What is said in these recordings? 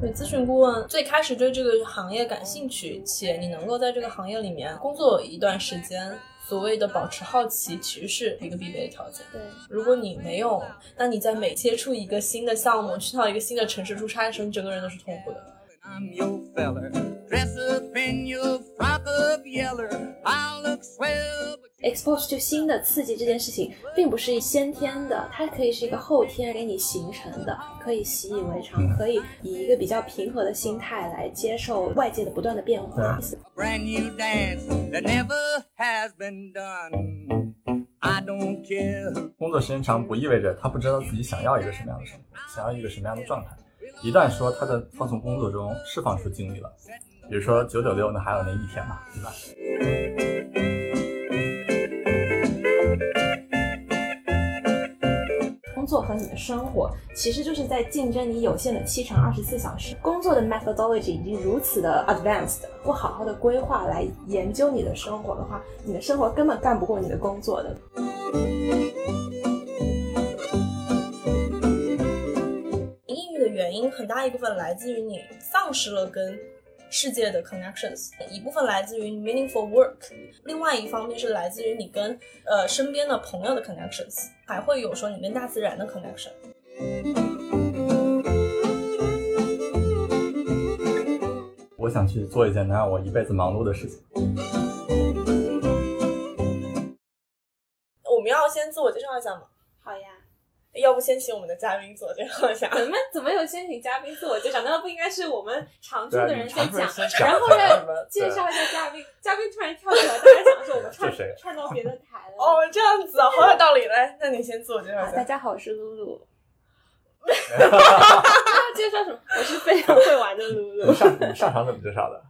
对，咨询顾问最开始对这个行业感兴趣，且你能够在这个行业里面工作一段时间，所谓的保持好奇，其实是一个必备的条件。对，如果你没有，那你在每接触一个新的项目，去到一个新的城市出差的时候，你整个人都是痛苦的。I'll look swell. Expose 就新的刺激这件事情，并不是先天的，它可以是一个后天给你形成的，可以习以为常，可以以一个比较平和的心态来接受外界的不断的变化。工作时间长不意味着他不知道自己想要一个什么样的生活，想要一个什么样的状态。一旦说他在放松工作中释放出精力了，比如说九九六，那还有那一天嘛，对吧？工作和你的生活其实就是在竞争你有限的七乘二十四小时。工作的 methodology 已经如此的 advanced，不好好的规划来研究你的生活的话，你的生活根本干不过你的工作的。原因很大一部分来自于你丧失了跟世界的 connections，一部分来自于 meaningful work，另外一方面是来自于你跟呃身边的朋友的 connections，还会有说你跟大自然的 connection。我想去做一件能让我一辈子忙碌的事情。我们要先自我介绍一下吗？要不先请我们的嘉宾自我介绍一下？怎么怎么有先请嘉宾自我介绍？难道不应该是我们常驻的人先讲，然后呢介绍一下嘉宾？嘉宾突然跳起来，大家想说我们 串串到别的台了。哦，这样子啊，好有道理。来，那你先自我介绍一下。大家好，我是露露。要 介绍什么？我是非常会玩的露露。上上场怎么介绍的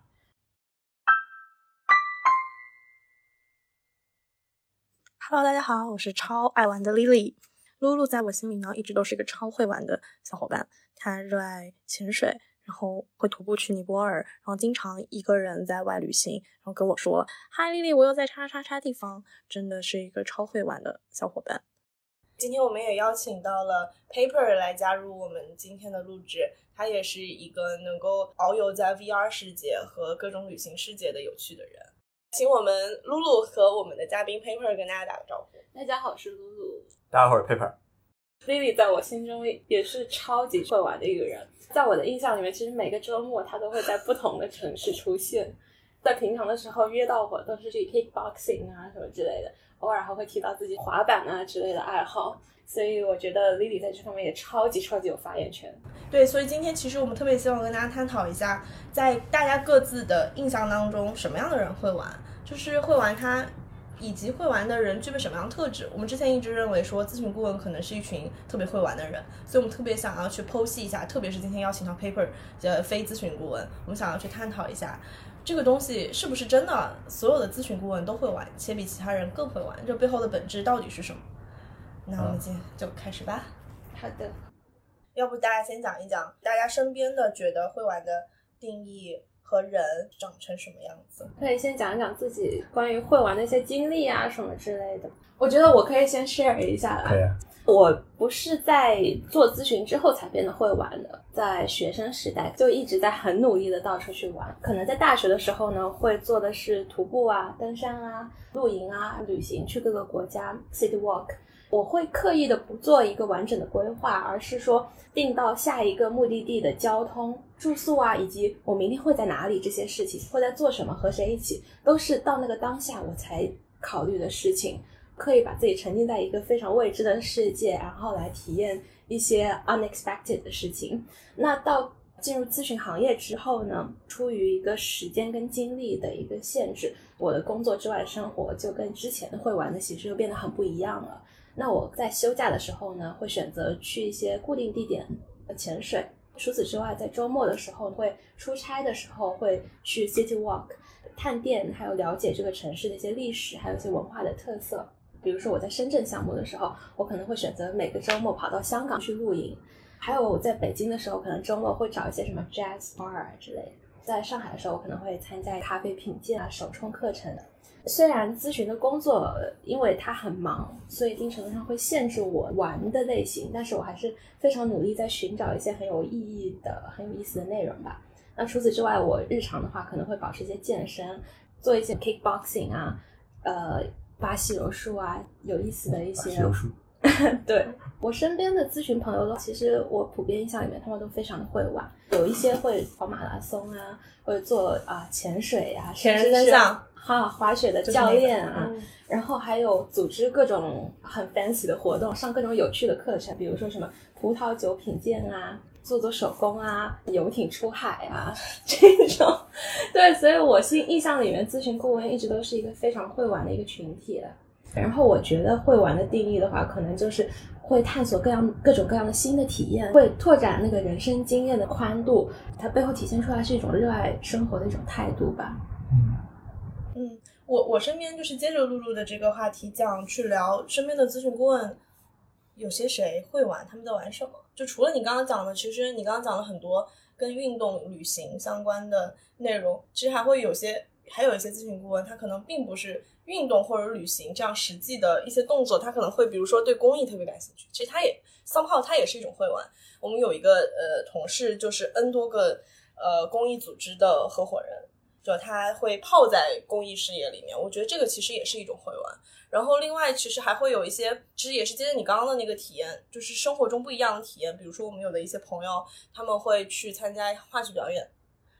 ？Hello，大家好，我是超爱玩的 Lily。露露在我心里呢，一直都是一个超会玩的小伙伴。她热爱潜水，然后会徒步去尼泊尔，然后经常一个人在外旅行，然后跟我说：“嗨，丽丽，我又在叉叉叉地方。”真的是一个超会玩的小伙伴。今天我们也邀请到了 Paper 来加入我们今天的录制。他也是一个能够遨游在 VR 世界和各种旅行世界的有趣的人。请我们露露和我们的嘉宾 Paper 跟大家打个招呼。大家好，我是露露。大家好，我是 Paper。Lily 在我心中也是超级会玩的一个人，在我的印象里面，其实每个周末她都会在不同的城市出现。在平常的时候约到我都是去 kickboxing 啊什么之类的，偶尔还会提到自己滑板啊之类的爱好。所以我觉得 Lily 在这方面也超级超级有发言权。对，所以今天其实我们特别希望跟大家探讨一下，在大家各自的印象当中，什么样的人会玩，就是会玩他。以及会玩的人具备什么样的特质？我们之前一直认为说咨询顾问可能是一群特别会玩的人，所以我们特别想要去剖析一下，特别是今天邀请到 Paper 的非咨询顾问，我们想要去探讨一下这个东西是不是真的所有的咨询顾问都会玩，且比其他人更会玩，这背后的本质到底是什么？那我们今天就开始吧。好的，要不大家先讲一讲大家身边的觉得会玩的定义。和人长成什么样子？可以先讲一讲自己关于会玩的一些经历啊，什么之类的。我觉得我可以先 share 一下。可以。我不是在做咨询之后才变得会玩的，在学生时代就一直在很努力的到处去玩。可能在大学的时候呢，会做的是徒步啊、登山啊、露营啊、旅行，去各个国家 city walk。我会刻意的不做一个完整的规划，而是说定到下一个目的地的交通、住宿啊，以及我明天会在哪里这些事情，会在做什么，和谁一起，都是到那个当下我才考虑的事情。刻意把自己沉浸在一个非常未知的世界，然后来体验一些 unexpected 的事情。那到进入咨询行业之后呢，出于一个时间跟精力的一个限制，我的工作之外的生活就跟之前的会玩的其实又变得很不一样了。那我在休假的时候呢，会选择去一些固定地点潜水。除此之外，在周末的时候会出差的时候会去 city walk 探店，还有了解这个城市的一些历史，还有一些文化的特色。比如说我在深圳项目的时候，我可能会选择每个周末跑到香港去露营。还有我在北京的时候，可能周末会找一些什么 jazz bar 之类的。在上海的时候，我可能会参加咖啡品鉴啊、手冲课程。虽然咨询的工作，因为他很忙，所以一定程度上会限制我玩的类型，但是我还是非常努力在寻找一些很有意义的、很有意思的内容吧。那除此之外，我日常的话可能会保持一些健身，做一些 kickboxing 啊，呃，巴西柔术啊，有意思的一些。柔术。对我身边的咨询朋友，其实我普遍印象里面，他们都非常的会玩，有一些会跑马拉松啊，或者做啊潜水啊，潜人真相。哈，滑雪的教练啊，然后还有组织各种很 fancy 的活动，上各种有趣的课程，比如说什么葡萄酒品鉴啊，做做手工啊，游艇出海啊 这种。对，所以我心印象里面，咨询顾问一直都是一个非常会玩的一个群体。然后我觉得会玩的定义的话，可能就是会探索各样各种各样的新的体验，会拓展那个人生经验的宽度。它背后体现出来是一种热爱生活的一种态度吧。嗯，嗯我我身边就是接着露露的这个话题讲去聊身边的咨询顾问，有些谁会玩，他们在玩什么？就除了你刚刚讲的，其实你刚刚讲了很多跟运动、旅行相关的内容，其实还会有些，还有一些咨询顾问，他可能并不是运动或者旅行这样实际的一些动作，他可能会比如说对公益特别感兴趣，其实他也 somehow 他也是一种会玩。我们有一个呃同事，就是 N 多个呃公益组织的合伙人。就他会泡在公益事业里面，我觉得这个其实也是一种会玩。然后另外，其实还会有一些，其实也是接着你刚刚的那个体验，就是生活中不一样的体验。比如说，我们有的一些朋友，他们会去参加话剧表演，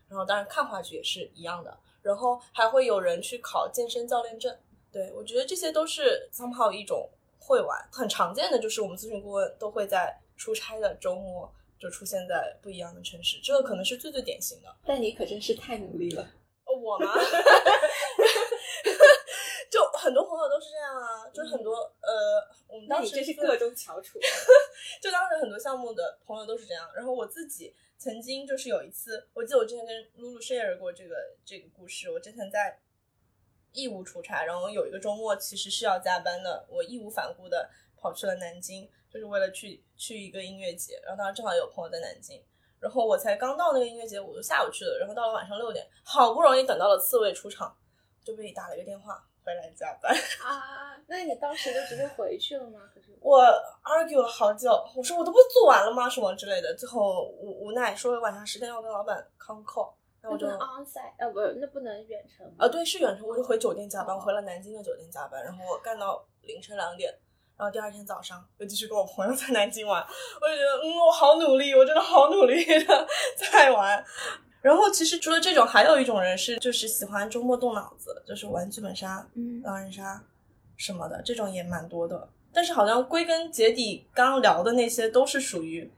然后当然看话剧也是一样的。然后还会有人去考健身教练证。对我觉得这些都是 somehow 一种会玩。很常见的就是我们咨询顾问都会在出差的周末就出现在不一样的城市，这个可能是最最典型的。但你可真是太努力了。我吗？就很多朋友都是这样啊，就很多呃，我们当时是各中翘楚，就当时很多项目的朋友都是这样。然后我自己曾经就是有一次，我记得我之前跟露露 share 过这个这个故事。我之前在义乌出差，然后有一个周末其实是要加班的，我义无反顾的跑去了南京，就是为了去去一个音乐节。然后当时正好有朋友在南京。然后我才刚到那个音乐节，我就下午去的，然后到了晚上六点，好不容易等到了刺猬出场，就被打了一个电话回来加班 啊！那你当时就直接回去了吗？可是我 argue 了好久，我说我都不做完了吗？什么之类的，最后无无奈说晚上十点要跟老板 con call，那我就 onsite，呃，不是，那不能远程啊？对，是远程，我就回酒店加班，回了南京的酒店加班，然后我干到凌晨两点。然后第二天早上又继续跟我朋友在南京玩，我就觉得，嗯，我好努力，我真的好努力的 在玩。然后其实除了这种，还有一种人是就是喜欢周末动脑子，就是玩剧本杀、狼人杀什么的，这种也蛮多的。但是好像归根结底，刚刚聊的那些都是属于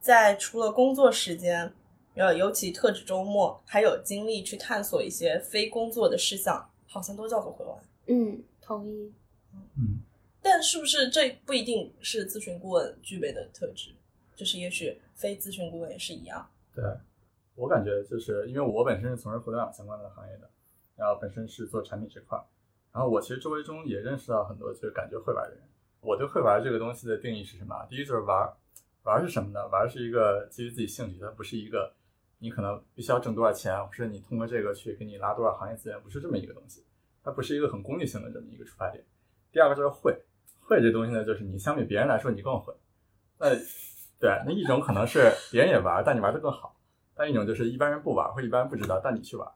在除了工作时间，呃，尤其特指周末，还有精力去探索一些非工作的事项，好像都叫做会玩。嗯，同意。嗯。但是不是这不一定是咨询顾问具备的特质？就是也许非咨询顾问也是一样。对，我感觉就是因为我本身是从事互联网相关的行业的，然后本身是做产品这块，然后我其实周围中也认识到很多就是感觉会玩的人。我对会玩这个东西的定义是什么？第一就是玩，玩是什么呢？玩是一个基于自己兴趣，它不是一个你可能必须要挣多少钱，或者你通过这个去给你拉多少行业资源，不是这么一个东西。它不是一个很功利性的这么一个出发点。第二个就是会。会这东西呢，就是你相比别人来说，你更会。那对，那一种可能是 别人也玩，但你玩的更好；但一种就是一般人不玩，或一般人不知道，但你去玩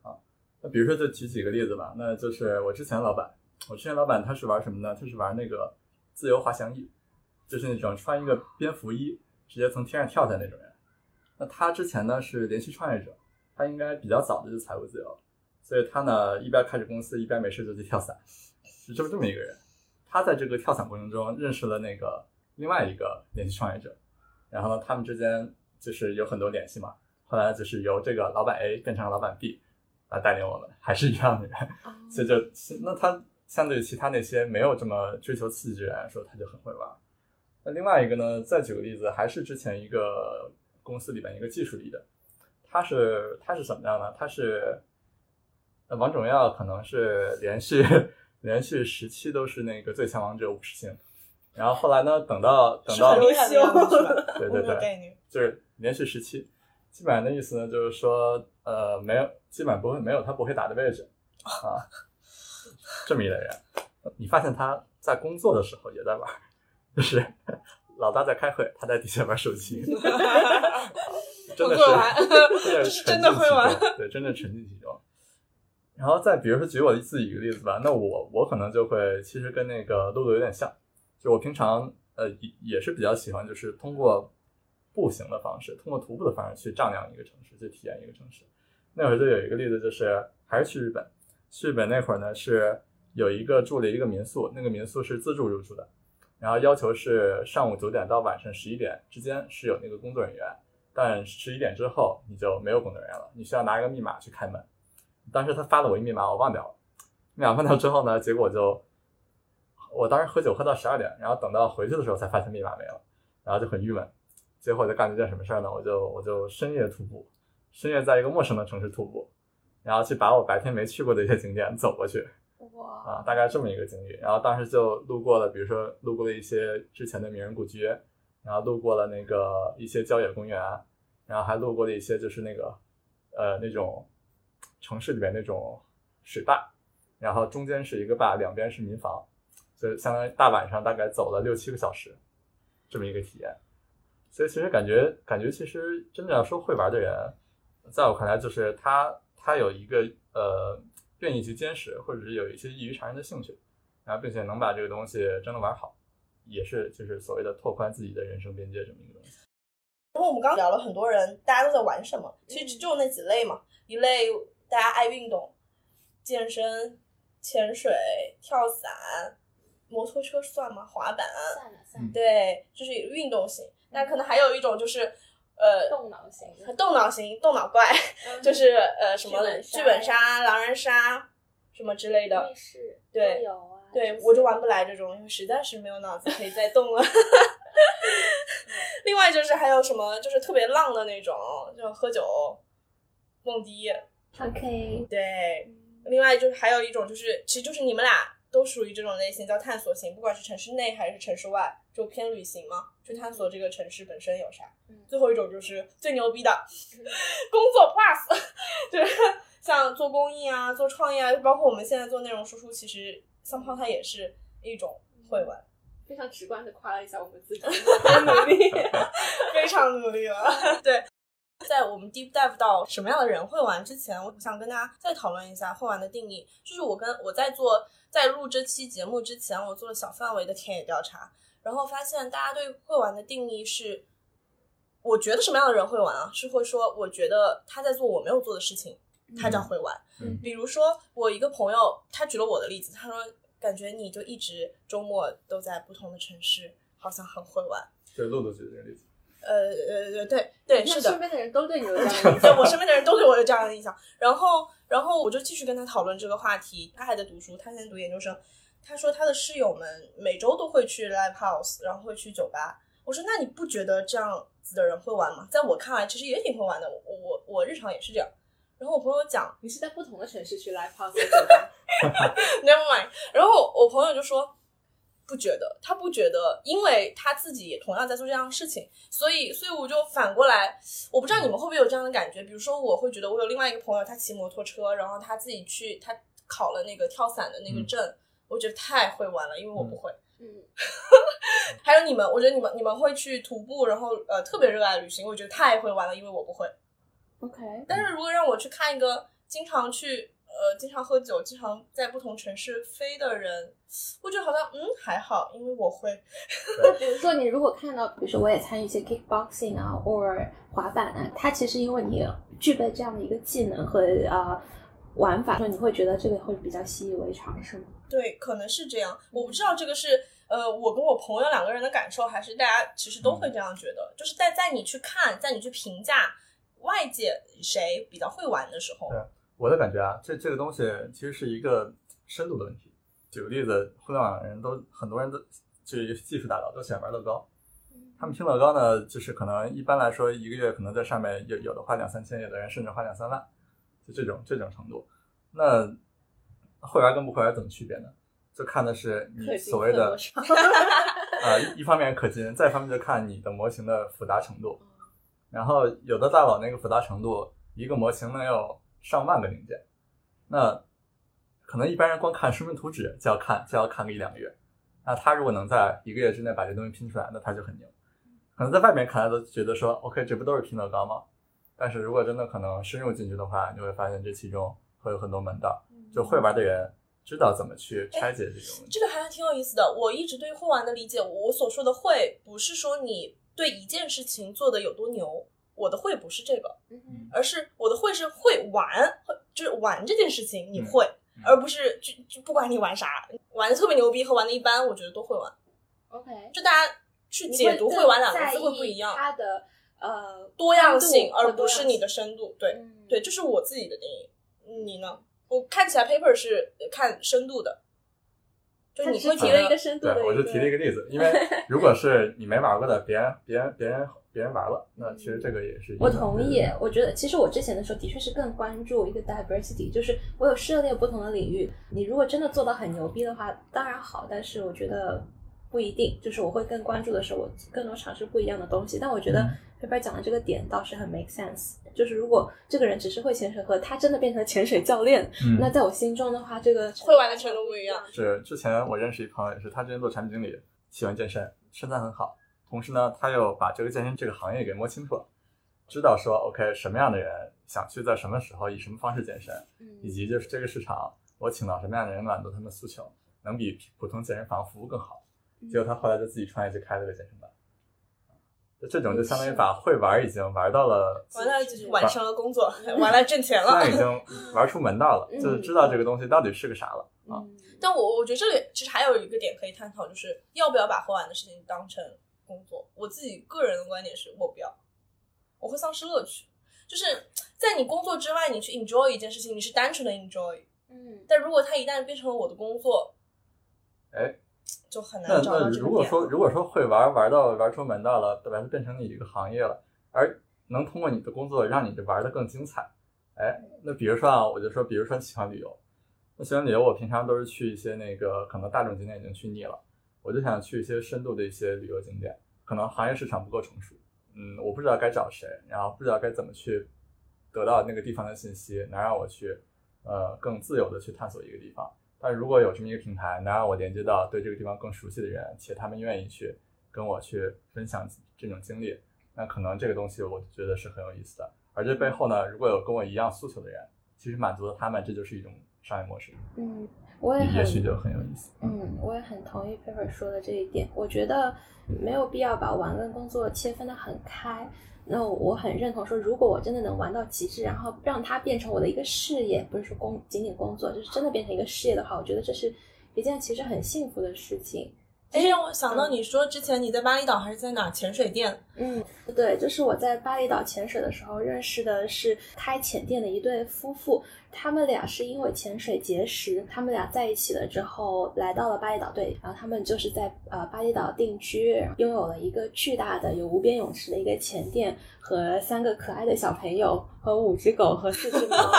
啊。那比如说，就举几个例子吧。那就是我之前老板，我之前老板他是玩什么呢？他是玩那个自由滑翔翼，就是那种穿一个蝙蝠衣直接从天上跳下那种人。那他之前呢是连续创业者，他应该比较早的就财务自由，所以他呢一边开着公司，一边没事就去跳伞，是这么这么一个人。他在这个跳伞过程中认识了那个另外一个年轻创业者，然后呢，他们之间就是有很多联系嘛。后来就是由这个老板 A 变成了老板 B 来带领我们，还是一样的人，所以就那他相对于其他那些没有这么追求刺激的人来说，他就很会玩。那另外一个呢，再举个例子，还是之前一个公司里边一个技术里的，他是他是怎么样呢？他是王者荣耀可能是连续。连续十期都是那个最强王者五十星，然后后来呢，等到等到 对对对，就是连续十期，基本上的意思呢，就是说，呃，没有，基本上不会没有他不会打的位置。啊，这么一类人。你发现他在工作的时候也在玩，就是老大在开会，他在底下玩手机，真的是 真的会玩，对，真的沉浸其中。然后再比如说举我自己一个例子吧，那我我可能就会其实跟那个露露有点像，就我平常呃也也是比较喜欢，就是通过步行的方式，通过徒步的方式去丈量一个城市，去体验一个城市。那会儿就有一个例子，就是还是去日本，去日本那会儿呢是有一个住了一个民宿，那个民宿是自助入住的，然后要求是上午九点到晚上十一点之间是有那个工作人员，但十一点之后你就没有工作人员了，你需要拿一个密码去开门。当时他发了我一密码，我忘掉了。密码忘掉之后呢，结果就我当时喝酒喝到十二点，然后等到回去的时候才发现密码没了，然后就很郁闷。结果我就干了一件什么事儿呢？我就我就深夜徒步，深夜在一个陌生的城市徒步，然后去把我白天没去过的一些景点走过去。哇，啊，大概这么一个经历。然后当时就路过了，比如说路过了一些之前的名人故居，然后路过了那个一些郊野公园，然后还路过了一些就是那个呃那种城市里面那种水坝，然后中间是一个坝，两边是民房，就相当于大晚上大概走了六七个小时，这么一个体验。所以其实感觉感觉其实真正要说会玩的人，在我看来就是他他有一个呃。愿意去坚持，或者是有一些异于常人的兴趣，然后并且能把这个东西真的玩好，也是就是所谓的拓宽自己的人生边界这么一个东西。然后我们刚聊了很多人，大家都在玩什么，其实就那几类嘛。一类大家爱运动，健身、潜水、跳伞、摩托车算吗？滑板？算了算了。对，就是运动型。那可能还有一种就是呃动脑型，动脑型、动脑怪，就是呃什么剧本杀、狼人杀什么之类的。对啊，对我就玩不来这种，因为实在是没有脑子可以再动了。另外就是还有什么，就是特别浪的那种，就喝酒、蹦迪。OK，对，另外就是还有一种就是，其实就是你们俩都属于这种类型，叫探索型，不管是城市内还是城市外，就偏旅行嘛，去探索这个城市本身有啥。嗯最后一种就是最牛逼的 工作 plus，就是像做公益啊、做创业啊，包括我们现在做内容输出，其实桑泡它也是一种会玩，非常直观的夸了一下我们自己，很努力。非常努力了。对，在我们 deep dive 到什么样的人会玩之前，我想跟大家再讨论一下会玩的定义。就是我跟我在做在录这期节目之前，我做了小范围的田野调查，然后发现大家对会玩的定义是，我觉得什么样的人会玩啊？是会说，我觉得他在做我没有做的事情，他叫会玩。嗯比如说，我一个朋友，他举了我的例子，他说，感觉你就一直周末都在不同的城市，好像很会玩。就是露露举的这个例子，呃呃，对对，是的身，边的人都对你有这样的 印对象。我身边的人都对我有这样的印象。然后，然后我就继续跟他讨论这个话题。他还在读书，他现在读研究生。他说他的室友们每周都会去 live house，然后会去酒吧。我说那你不觉得这样子的人会玩吗？在我看来，其实也挺会玩的。我我我日常也是这样。然后我朋友讲你是在不同的城市去 live house 的酒吧？never mind。然后我朋友就说。不觉得，他不觉得，因为他自己也同样在做这样的事情，所以，所以我就反过来，我不知道你们会不会有这样的感觉。比如说，我会觉得我有另外一个朋友，他骑摩托车，然后他自己去，他考了那个跳伞的那个证，我觉得太会玩了，因为我不会。嗯，还有你们，我觉得你们你们会去徒步，然后呃特别热爱旅行，我觉得太会玩了，因为我不会。OK，但是如果让我去看一个经常去呃经常喝酒、经常在不同城市飞的人，我觉得好像嗯还好，因为我会。那 比如说你如果看到，比如说我也参与一些 kickboxing 啊，，or 滑板啊，它其实因为你具备这样的一个技能和呃玩法，说你会觉得这个会比较习以为常，是吗？对，可能是这样。我不知道这个是呃我跟我朋友两个人的感受，还是大家其实都会这样觉得。就是在在你去看，在你去评价外界谁比较会玩的时候，对我的感觉啊，这这个东西其实是一个深度的问题。举个例子，互联网人都很多人都就是技术大佬都喜欢玩乐高，他们拼乐高呢，就是可能一般来说一个月可能在上面有有的花两三千，有的人甚至花两三万，就这种这种程度。那会玩跟不会玩怎么区别呢？就看的是你所谓的 呃一一方面可金，再一方面就看你的模型的复杂程度。然后有的大佬那个复杂程度，一个模型能有上万个零件，那可能一般人光看说明图纸就要看就要看个一两个月，那他如果能在一个月之内把这东西拼出来，那他就很牛。可能在外面看来都觉得说，OK，这不都是拼乐高吗？但是如果真的可能深入进去的话，你会发现这其中会有很多门道，就会玩的人知道怎么去拆解这种。这个还挺有意思的。我一直对会玩的理解，我所说的会不是说你对一件事情做的有多牛，我的会不是这个，嗯而是我的会是会玩，会就是玩这件事情你嗯会，嗯而不是就就不管你玩啥，玩的特别牛逼和玩的一般，我觉得都会玩。，OK，就大家去解读“会玩”两个字会不一样，它的呃多样性，而不是你的深度。对嗯对，这是我自己的定义。你呢？我看起来 paper 是看深度的，就你是提了一个深度的对，我是提了一个例子，因为 如果是你没玩过的，别人别人别人别人玩了，那其实这个也是一我同意，我觉得其实我之前的时候的确是更关注一个 diversity，就是我有涉猎不同的领域。你如果真的做到很牛逼的话，当然好，但是我觉得不一定。就是我会更关注的是我更多尝试不一样的东西。但我觉得嗯 Paper 讲的这个点倒是很 make sense，就是如果这个人只是会潜水和他真的变成潜水教练，嗯那在我心中的话，这个会玩的程度不一样。是之前我认识一朋友，也是他之前做产品经理，喜欢健身，身材很好，同时呢，他又把这个健身这个行业给摸清楚了，知道说 OK 什么样的人想去在什么时候以什么方式健身，以嗯及就是这个市场我请到什么样的人满足他们的诉求，能比普通健身房服务更好。结果他后来就自己创业去开了个健身房，就这种就相当于把会玩已经玩到了，玩了就是完成了工作，玩了挣钱了。现在已经玩出门道了，嗯就是知道这个东西到底是个啥了啊。嗯但我我觉得这里其实还有一个点可以探讨，就是要不要把会玩的事情当成工作。我自己个人的观点是我不要，我会丧失乐趣。就是在你工作之外，你去 enjoy 一件事情，你是单纯的 enjoy。嗯但如果它一旦变成了我的工作，哎，就很那那难找到这个如果。说如果说会玩玩到玩出门道了，把它变成你一个行业了，而能通过你的工作让你这玩的更精彩，哎，那比如说啊，我就说，比如说喜欢旅游，那喜欢旅游，我平常都是去一些那个可能大众景点已经去腻了，我就想去一些深度的一些旅游景点，可能行业市场不够成熟，嗯，我不知道该找谁，然后不知道该怎么去得到那个地方的信息，能让我去呃更自由的去探索一个地方。但如果有这么一个平台，能让我连接到对这个地方更熟悉的人，且他们愿意去跟我去分享这种经历，那可能这个东西我就觉得是很有意思的。而这背后呢，如果有跟我一样诉求的人，其实满足了他们，这就是一种商业模式，嗯，我也也许就很有意思。嗯，我也很同意 Paper 说的这一点。我觉得没有必要把玩跟工作切分的很开。那我很认同说，如果我真的能玩到极致，然后让它变成我的一个事业，不是说工仅仅工作，就是真的变成一个事业的话，我觉得这是一件其实很幸福的事情。哎，让我想到你说之前你在巴厘岛还是在哪儿潜水店？嗯，对，就是我在巴厘岛潜水的时候认识的是开潜店的一对夫妇，他们俩是因为潜水结识，他们俩在一起了之后来到了巴厘岛，对，然后他们就是在呃巴厘岛定居，拥有了一个巨大的有无边泳池的一个潜店和三个可爱的小朋友和五只狗和四只猫。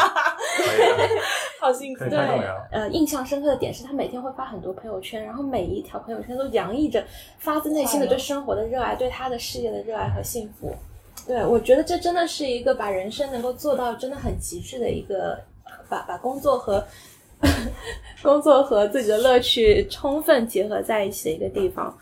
好幸福对呃，印象深刻的点是他每天会发很多朋友圈，然后每一条朋友圈都洋溢着发自内心的对生活的热爱，对他的事业的热爱和幸福。对，我觉得这真的是一个把人生能够做到真的很极致的一个，把把工作和 工作和自己的乐趣充分结合在一起的一个地方。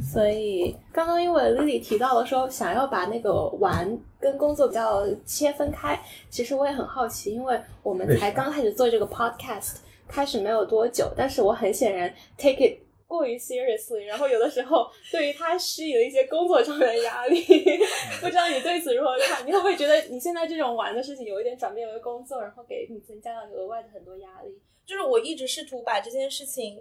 所以刚刚因为 Lily 提到了说想要把那个玩跟工作比较切分开，其实我也很好奇，因为我们才刚开始做这个 podcast，开始没有多久，但是我很显然 take it 过于 seriously，然后有的时候对于他施以了一些工作上面的压力，不知道你对此如何看？你会不会觉得你现在这种玩的事情有一点转变为工作，然后给你增加了额外的很多压力？就是我一直试图把这件事情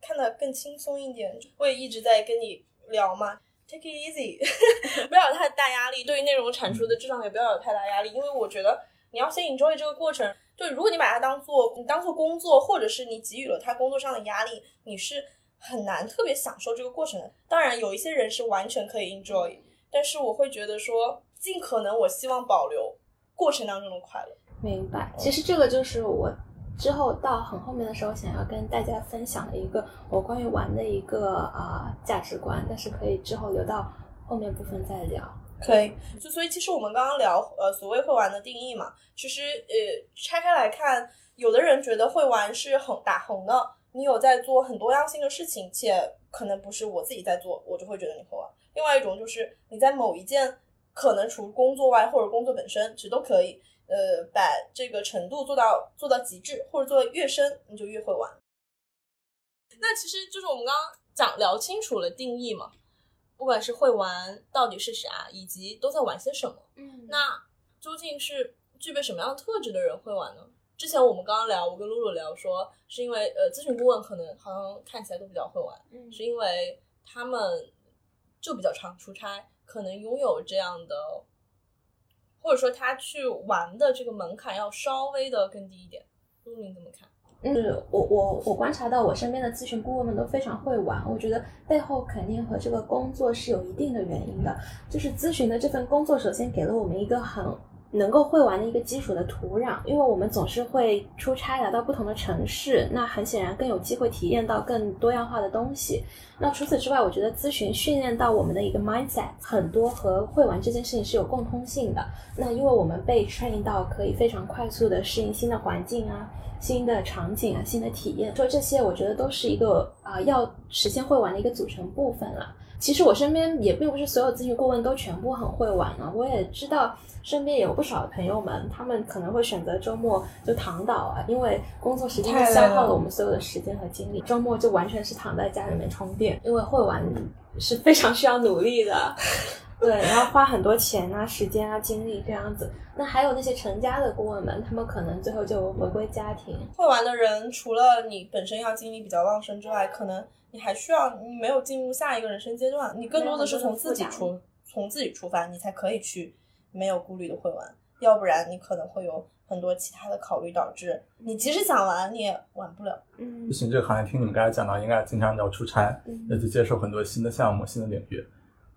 看得更轻松一点。我也一直在跟你聊嘛，take it easy，不要有太大压力，对于内容产出的质量也不要有太大压力，因为我觉得你要先 enjoy 这个过程。对，如果你把它当做你当做工作，或者是你给予了他工作上的压力，你是很难特别享受这个过程的。当然，有一些人是完全可以 enjoy，但是我会觉得说，尽可能我希望保留过程当中的快乐。明白，其实这个就是我之后到很后面的时候想要跟大家分享的一个我关于玩的一个啊、价值观，但是可以之后留到后面部分再聊。可以，就所以其实我们刚刚聊呃所谓会玩的定义嘛，其实呃拆开来看，有的人觉得会玩是很打横的，你有在做很多样性的事情，且可能不是我自己在做，我就会觉得你会玩。另外一种就是你在某一件可能除工作外或者工作本身，其实都可以，呃把这个程度做到做到极致，或者做的越深，你就越会玩。那其实就是我们刚刚讲聊清楚了定义嘛。不管是会玩到底是啥，以及都在玩些什么，嗯，那究竟是具备什么样的特质的人会玩呢？之前我们刚刚聊，我跟露露聊说，是因为呃，咨询顾问可能好像看起来都比较会玩，嗯是因为他们就比较常出差，可能拥有这样的，或者说他去玩的这个门槛要稍微的更低一点。露露你怎么看？嗯，我我我观察到我身边的咨询顾问们都非常会玩，我觉得背后肯定和这个工作是有一定的原因的。就是咨询的这份工作，首先给了我们一个很能够会玩的一个基础的土壤，因为我们总是会出差来到不同的城市，那很显然更有机会体验到更多样化的东西。那除此之外，我觉得咨询训练到我们的一个 mindset，很多和会玩这件事情是有共通性的。那因为我们被 train 到可以非常快速的适应新的环境啊。新的场景啊，新的体验，说这些，我觉得都是一个啊、要实现会玩的一个组成部分了。其实我身边也并不是所有咨询顾问都全部很会玩啊，我也知道身边也有不少的朋友们，他们可能会选择周末就躺倒啊，因为工作时间太消耗了了我们所有的时间和精力，周末就完全是躺在家里面充电，因为会玩是非常需要努力的。对，然后花很多钱啊、时间啊、精力这样子。那还有那些成家的顾问们，他们可能最后就回归家庭，会玩的人，除了你本身要精力比较旺盛之外，可能你还需要你没有进入下一个人生阶段，你更多的是从自己出从自己出发，你才可以去没有顾虑的会玩，要不然你可能会有很多其他的考虑，导致你即使想玩你也玩不了。嗯咨询这个行业，听你们刚才讲到，应该经常要出差，嗯要去接受很多新的项目、新的领域，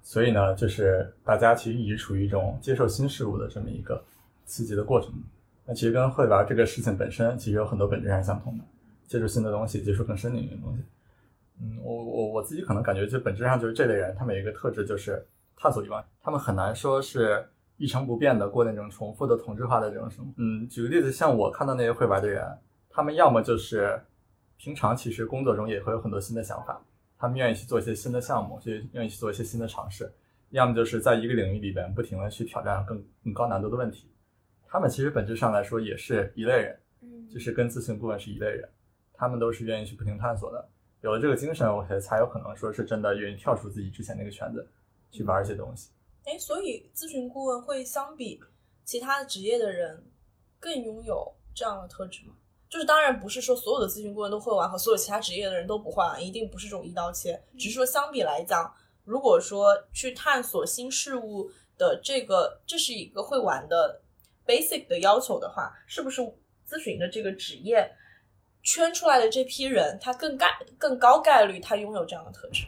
所以呢，就是大家其实一直处于一种接受新事物的这么一个刺激的过程。那其实跟会玩这个事情本身，其实有很多本质上是相同的，接触新的东西，接触更深领域的东西。嗯，我我我自己可能感觉，就本质上就是这类人，他们有一个特质就是探索欲望，他们很难说是一成不变的过那种重复的同质化的这种生活。嗯，举个例子，像我看到那些会玩的人，他们要么就是平常其实工作中也会有很多新的想法，他们愿意去做一些新的项目，去愿意去做一些新的尝试，要么就是在一个领域里边不停的去挑战更更高难度的问题。他们其实本质上来说也是一类人，嗯就是跟咨询顾问是一类人，他们都是愿意去不停探索的。有了这个精神，我觉得才有可能说是真的愿意跳出自己之前那个圈子，去玩一些东西。哎，所以咨询顾问会相比其他职业的人更拥有这样的特质吗？就是当然不是说所有的咨询顾问都会玩，和所有其他职业的人都不会玩，一定不是这种一刀切。只是说相比来讲，如果说去探索新事物的这个，这是一个会玩的 basic 的要求的话，是不是咨询的这个职业圈出来的这批人，他更概更高概率他拥有这样的特质？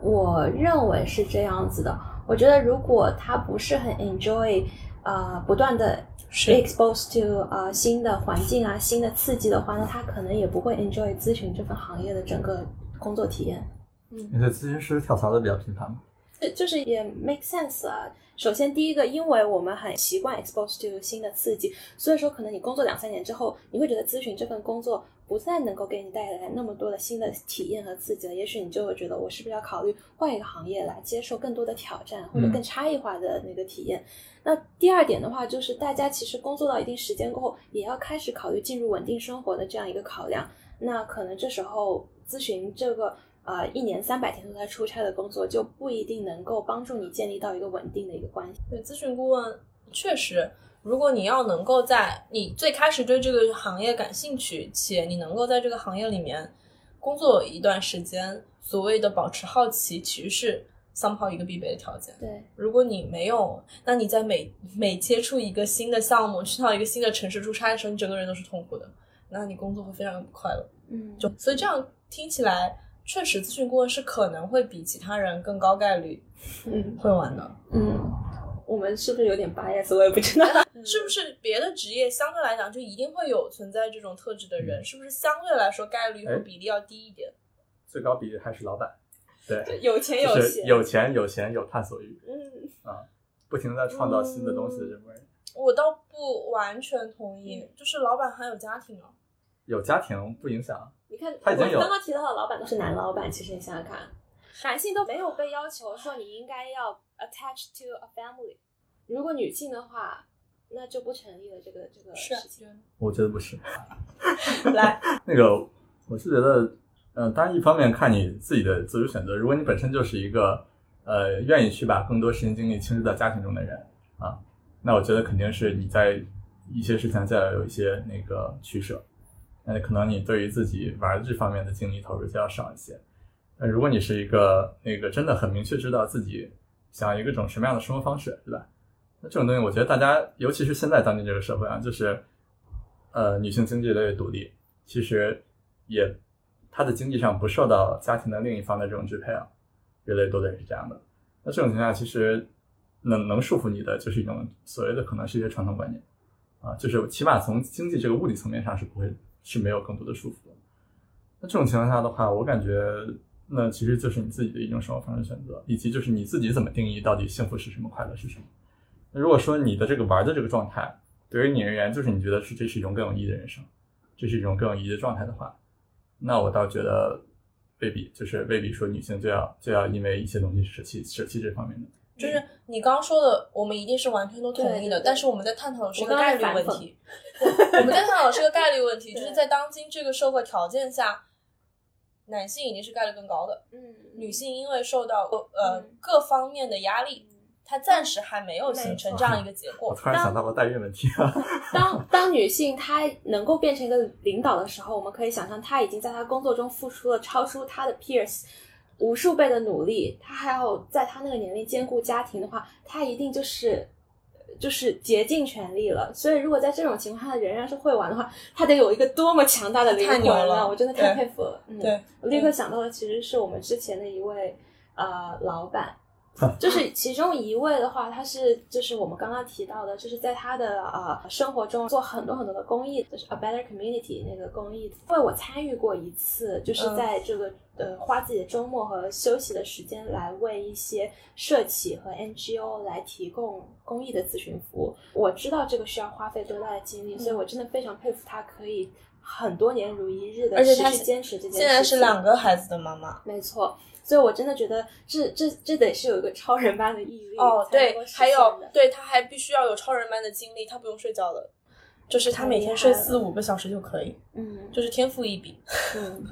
我认为是这样子的。我觉得如果他不是很 enjoy，呃，不断的是 be exposed to 呃新的环境啊、新的刺激的话，那他可能也不会 enjoy 咨询这份行业的整个工作体验。嗯，你的咨询师跳槽的比较频繁吗？对就是也 make sense 啊。首先，第一个，因为我们很习惯 exposed to 新的刺激，所以说可能你工作两三年之后，你会觉得咨询这份工作不再能够给你带来那么多的新的体验和刺激了。也许你就会觉得，我是不是要考虑换一个行业来接受更多的挑战，或者更差异化的那个体验？那第二点的话，就是大家其实工作到一定时间过后，也要开始考虑进入稳定生活的这样一个考量。那可能这时候咨询这个。呃，一年三百天都在出差的工作，就不一定能够帮助你建立到一个稳定的一个关系。对，咨询顾问确实，如果你要能够在你最开始对这个行业感兴趣，且你能够在这个行业里面工作一段时间，所谓的保持好奇，其实是 somehow 一个必备的条件。对，如果你没有，那你在每每接触一个新的项目，去到一个新的城市出差的时候，你整个人都是痛苦的，那你工作会非常不快乐。嗯，就所以这样听起来，确实咨询顾问是可能会比其他人更高概率嗯会玩的。嗯，我们是不是有点 bias？我也不知道。是不是别的职业相对来讲就一定会有存在这种特质的人？是不是相对来说概率和哎比例要低一点？最高比例还是老板，对，有钱有闲，有钱有闲有探索欲。嗯啊，不停的在创造新的东西的这种人。我倒不完全同意，就是老板还有家庭啊。有家庭不影响，你看，他已经有我刚刚提到的老板都是男老板，其实你想想看，男性都没有被要求说你应该要 attach to a family，如果女性的话，那就不成立了这个这个事情。我觉得不是。来，那个，我是觉得，嗯、当然一方面看你自己的自主选择，如果你本身就是一个呃愿意去把更多时间精力倾注到家庭中的人啊，那我觉得肯定是你在一些事情就要有一些那个取舍，那可能你对于自己玩这方面的精力投入就要少一些。那如果你是一个那个真的很明确知道自己想要一个种什么样的生活方式，对吧？那这种东西，我觉得大家，尤其是现在当今这个社会啊，就是呃，女性经济越来越独立，其实也她的经济上不受到家庭的另一方的这种支配啊，越来越多的人是这样的。那这种情况下，其实能能束缚你的，就是一种所谓的可能是一些传统观念啊，就是起码从经济这个物理层面上是不会是没有更多的束缚的。那这种情况下的话，我感觉那其实就是你自己的一种生活方式选择，以及就是你自己怎么定义到底幸福是什么，快乐是什么。那如果说你的这个玩的这个状态，对于你而言，就是你觉得是这是一种更有意义的人生，这是一种更有意义的状态的话，那我倒觉得未必，就是未必说女性就要就要因为一些东西舍弃舍弃这方面的。就是你刚刚说的，我们一定是完全都同意的，但是 我们在探讨的是一个概率问题。我们在探讨的是个概率问题，就是在当今这个社会条件下，男性一定是概率更高的，嗯，女性因为受到呃嗯。各方面的压力，她暂时还没有形成这样一个结我果。突然想到了代孕问题啊，当当女性她能够变成一个领导的时候，我们可以想象她已经在她工作中付出了超出她的 peers 无数倍的努力，她还要在她那个年龄兼顾家庭的话，她一定就是就是竭尽全力了。所以如果在这种情况下仍然是会玩的话，他得有一个多么强大的灵魂太牛了啊我真的太佩服了。嗯，对，我立刻想到的其实是我们之前的一位呃老板，就是其中一位的话，他是就是我们刚刚提到的，就是在他的呃生活中做很多很多的公益，就是 A Better Community 那个公益，因为我参与过一次，就是在这个、呃花自己的周末和休息的时间来为一些社企和 NGO 来提供公益的咨询服务。我知道这个需要花费多大的精力，所以我真的非常佩服他可以很多年如一日的而且他持续坚持这件事情。现在是两个孩子的妈妈。没错，所以我真的觉得这这这得是有一个超人般的毅力哦，对还有对他还必须要有超人般的精力，他不用睡觉的，就是他每天睡四五个小时就可以，嗯。就是天赋异禀。嗯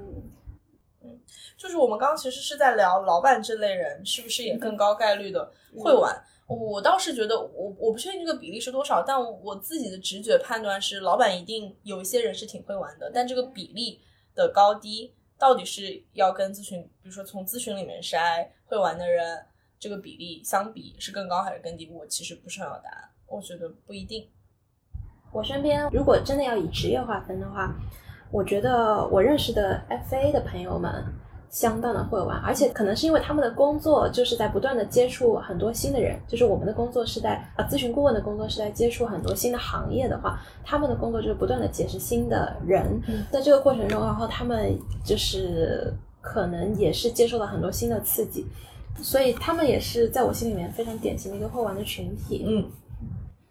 嗯。就是我们刚刚其实是在聊老板这类人是不是也更高概率的会玩。我倒是觉得，我我不确定这个比例是多少，但我自己的直觉判断是，老板一定有一些人是挺会玩的，但这个比例的高低，到底是要跟咨询，比如说从咨询里面筛会玩的人，这个比例相比是更高还是更低？我其实不是很有答案，我觉得不一定。我身边如果真的要以职业划分的话，我觉得我认识的 FA 的朋友们相当的会玩，而且可能是因为他们的工作就是在不断的接触很多新的人，就是我们的工作是在呃咨询顾问的工作是在接触很多新的行业的话，他们的工作就是不断的结识新的人，嗯。在这个过程中，然后他们就是可能也是接受了很多新的刺激，所以他们也是在我心里面非常典型的一个会玩的群体。嗯，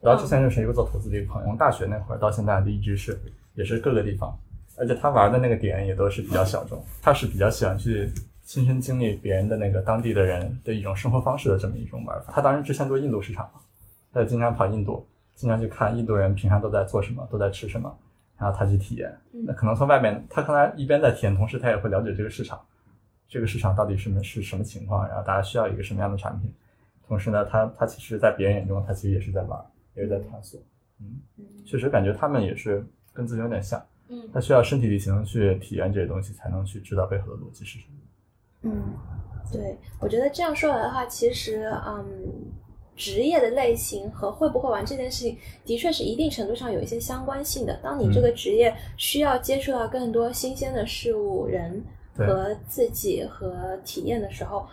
然后之前认识一个做投资的一个朋友，从大学那会儿到现在就一直是也是各个地方，而且他玩的那个点也都是比较小众，他是比较喜欢去亲身经历别人的那个当地的人的一种生活方式的这么一种玩法。他当时之前做印度市场嘛，他就经常跑印度，经常去看印度人平常都在做什么，都在吃什么，然后他去体验。那可能从外面，他可能一边在体验，同时他也会了解这个市场，这个市场到底是么是什么情况，然后大家需要一个什么样的产品。同时呢，他他其实，在别人眼中，他其实也是在玩，也是在探索。嗯，确实感觉他们也是跟自己有点像。嗯他需要身体力行去体验这些东西，才能去知道背后的逻辑是什么。嗯，对，我觉得这样说来的话，其实嗯，职业的类型和会不会玩这件事情，的确是一定程度上有一些相关性的。当你这个职业需要接触到更多新鲜的事物、人和自己和体验的时候，嗯，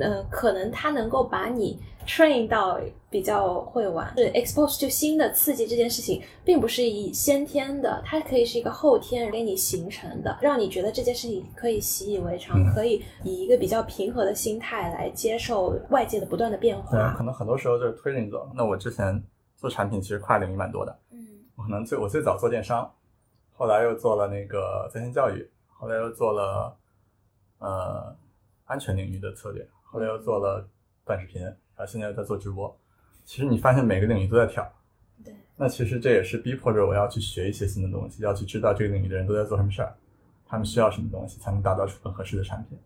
呃，可能它能够把你 train 到比较会玩，是 expose to 新的刺激这件事情，并不是以先天的，它可以是一个后天给你形成的，让你觉得这件事情可以习以为常，嗯可以以一个比较平和的心态来接受外界的不断的变对，化。可能很多时候就是推着你走。那我之前做产品其实跨领域蛮多的，嗯我可能最我最早做电商，后来又做了那个在线教育，后来又做了呃安全领域的策略，后来又做了短视频，然后现在又在做直播。其实你发现每个领域都在跳，对，那其实这也是逼迫着我要去学一些新的东西，要去知道这个领域的人都在做什么事儿，他们需要什么东西才能打造出更合适的产品。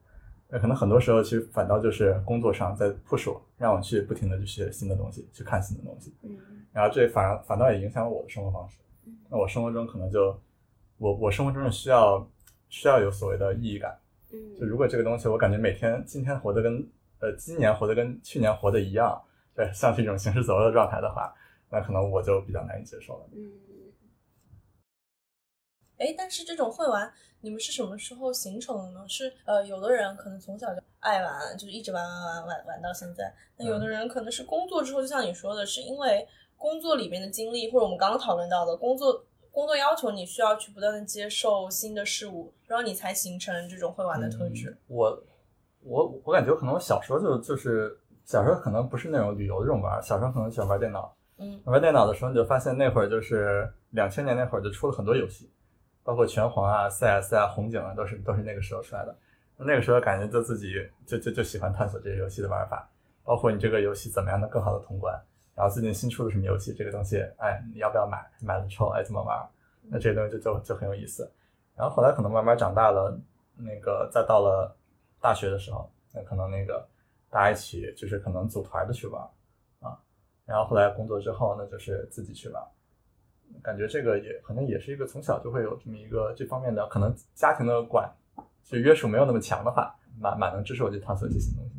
那可能很多时候其实反倒就是工作上在 push 我，让我去不停的去学新的东西，去看新的东西。嗯然后这反而反倒也影响了我的生活方式嗯。那我生活中可能就我我生活中是需要需要有所谓的意义感。就嗯如果这个东西我感觉每天今天活得跟呃今年活得跟去年活得一样，对，像是一种行尸走肉的状态的话，那可能我就比较难以接受了。嗯，哎，但是这种会玩，你们是什么时候形成的呢？是呃，有的人可能从小就爱玩，就是一直玩玩玩玩玩到现在。那有的人可能是工作之后，就像你说的，是因为工作里面的经历，或者我们刚刚讨论到的工作工作要求，你需要去不断的接受新的事物，然后你才形成这种会玩的特质。嗯我我我感觉可能我小时候就就是小时候可能不是那种旅游的这种玩儿，小时候可能喜欢玩电脑。嗯玩电脑的时候，你就发现那会儿就是两千年那会儿就出了很多游戏，包括拳皇啊、CS 啊、红警啊，都是都是那个时候出来的。那个时候感觉就自己就就就喜欢探索这些游戏的玩法，包括你这个游戏怎么样能更好的通关，然后最近新出的什么游戏，这个东西，哎，你要不要买？买了之后，哎，怎么玩？那这些东西就就就很有意思。然后后来可能慢慢长大了，那个再到了大学的时候，那可能那个大家一起就是可能组团的去玩啊，然后后来工作之后呢，就是自己去玩。感觉这个也可能也是一个从小就会有这么一个这方面的，可能家庭的管就约束没有那么强的话，蛮蛮能支持我去探索这些东西。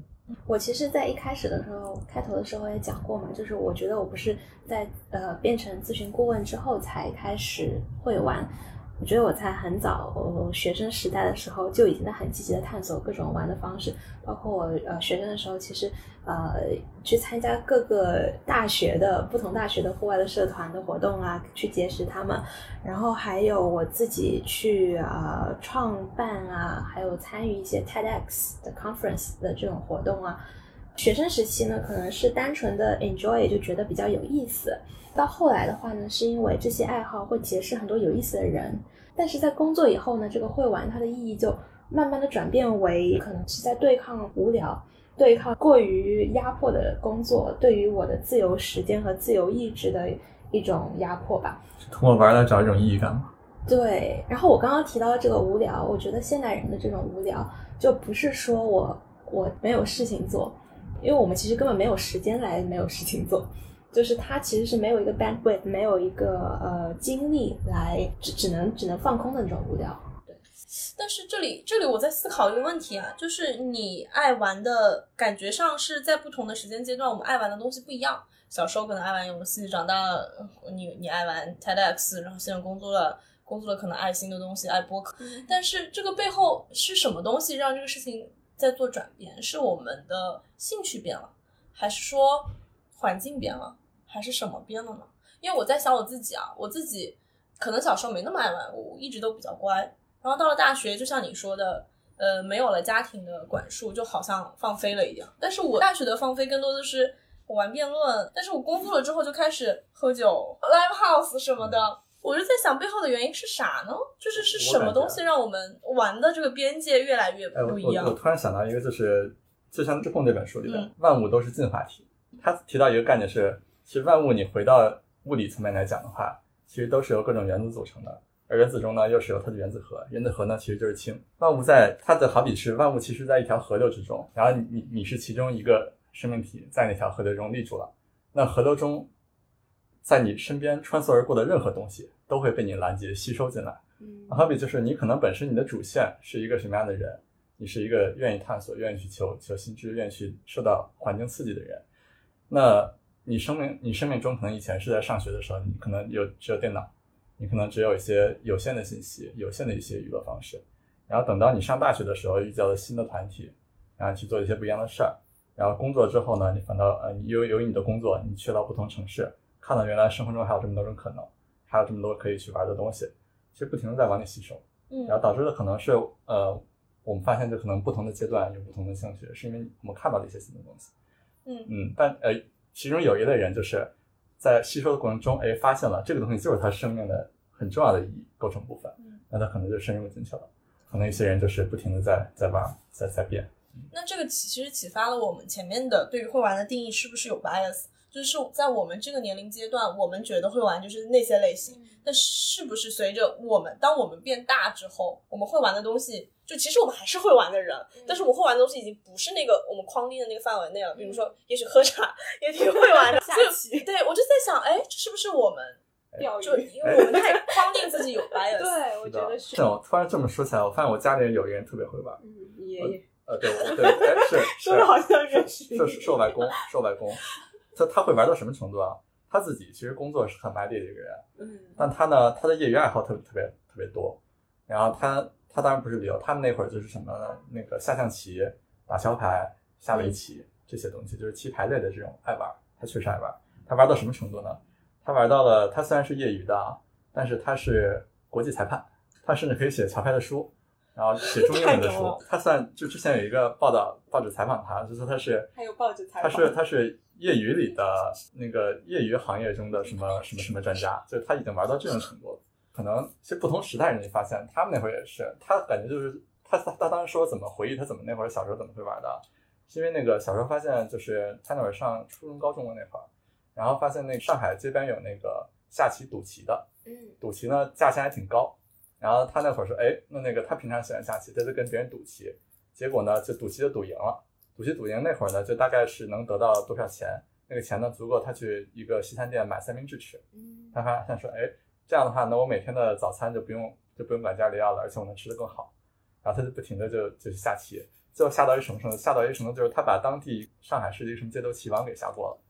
我其实，在一开始的时候，开头的时候也讲过嘛，就是我觉得我不是在呃变成咨询顾问之后才开始会玩，我觉得我在很早、学生时代的时候就已经在很积极的探索各种玩的方式，包括我呃学生的时候，其实呃去参加各个大学的不同大学的户外的社团的活动啊，去结识他们，然后还有我自己去呃创办啊，还有参与一些 TEDx 的 conference 的这种活动啊。学生时期呢，可能是单纯的 enjoy，就觉得比较有意思。到后来的话呢，是因为这些爱好会结识很多有意思的人。但是在工作以后呢，这个会玩它的意义就慢慢的转变为可能是在对抗无聊，对抗过于压迫的工作，对于我的自由时间和自由意志的一种压迫吧。通过玩来找一种意义感嘛。对，然后我刚刚提到这个无聊，我觉得现代人的这种无聊，就不是说我我没有事情做，因为我们其实根本没有时间来没有事情做，就是他其实是没有一个 bandwidth，没有一个呃精力来只只能只能放空的那种无聊。但是这里这里我在思考一个问题啊，就是你爱玩的感觉上是在不同的时间阶段，我们爱玩的东西不一样。小时候可能爱玩游戏，长大了呃你你爱玩 TEDx，然后现在工作了，工作了可能爱新的东西，爱播客。但是这个背后是什么东西让这个事情在做转变？是我们的兴趣变了，还是说环境变了，还是什么变了呢？因为我在想我自己啊，我自己可能小时候没那么爱玩，我一直都比较乖。然后到了大学，就像你说的，呃，没有了家庭的管束，就好像放飞了一样。但是我大学的放飞更多的是我玩辩论，但是我工作了之后就开始喝酒、live house 什么的。我就在想背后的原因是啥呢？就是是什么东西让我们玩的这个边界越来越不一样？我我突然想到一个，就是就像《智控》这本书里的嗯万物都是进化体，他提到一个概念是，其实万物你回到物理层面来讲的话，其实都是由各种原子组成的。而原子中呢，又是有它的原子核，原子核呢其实就是氢。万物在它的好比是万物其实在一条河流之中，然后你你你是其中一个生命体，在那条河流中立住了。那河流中，在你身边穿梭而过的任何东西，都会被你拦截吸收进来。嗯好比就是你可能本身你的主线是一个什么样的人，你是一个愿意探索、愿意去求求新知、愿意去受到环境刺激的人。那你生命你生命中可能以前是在上学的时候，你可能有只有电脑，你可能只有一些有限的信息、有限的一些娱乐方式。然后等到你上大学的时候，遇到了新的团体，然后去做一些不一样的事儿。然后工作之后呢，你反倒呃，你由由于你的工作，你去到不同城市，看到原来生活中还有这么多种可能，还有这么多可以去玩的东西，其实不停的在往里吸收。嗯然后导致的可能是呃，我们发现就可能不同的阶段有不同的兴趣，是因为我们看到了一些新的东西。嗯嗯，但呃，其中有一类人就是在吸收的过程中，哎，发现了这个东西就是他生命的很重要的意义构成部分，嗯那他可能就深入进去了。可能一些人就是不停的在在玩，在在变。那这个其实启发了我们前面的对于会玩的定义是不是有 bias？就是在我们这个年龄阶段，我们觉得会玩就是那些类型，但是不是随着我们当我们变大之后，我们会玩的东西，就其实我们还是会玩的人，但是我们会玩的东西已经不是那个我们框定的那个范围内了。比如说，也许喝茶也挺会玩的，下棋对我就在想，哎，这是不是我们钓就，因为我们太 框定自己有 bias？对，我觉得是这，种突然这么说起来，我发现我家里人有一个人特别会玩。嗯，你爷爷呃，对，我对，哎，是是说的好像认识你，是是是我外公，是我外公。他他会玩到什么程度啊？他自己其实工作是很卖力的一个人，嗯，但他呢，他的业余爱好特别特别特别多。然后他他当然不是旅游，他们那会儿就是什么呢？那个下象棋、打桥牌、下围棋、这些东西，就是棋牌类的这种爱玩。他确实爱玩。他玩到什么程度呢？他玩到了，他虽然是业余的啊，但是他是国际裁判，他甚至可以写桥牌的书，然后写中英文的书。他算就之前有一个报道，报纸采访他，就说他是还有报纸采访他，是他是业余里的那个业余行业中的什么什么什么专家，就是他已经玩到这种程度了。可能其实不同时代人，你发现他们那会儿也是，他感觉就是他他他当时说怎么回忆他怎么那会儿小时候怎么会玩的，是因为那个小时候发现就是他那会儿上初中高中的那会儿，然后发现那个上海街边有那个下棋赌棋的，嗯赌棋呢价钱还挺高，然后他那会儿说，哎，那那个他平常喜欢下棋，他就跟别人赌棋，结果呢就赌棋就赌赢了，赌棋赌赢那会儿呢就大概是能得到多少钱，那个钱呢足够他去一个西餐店买三明治吃，嗯他发现说，哎，这样的话呢我每天的早餐就不用就不用管家里要了，而且我能吃得更好，然后他就不停的就就去下棋，最后下到一什么程度？下到一什么程度就是他把当地上海市的一个什么街头棋王给下过了。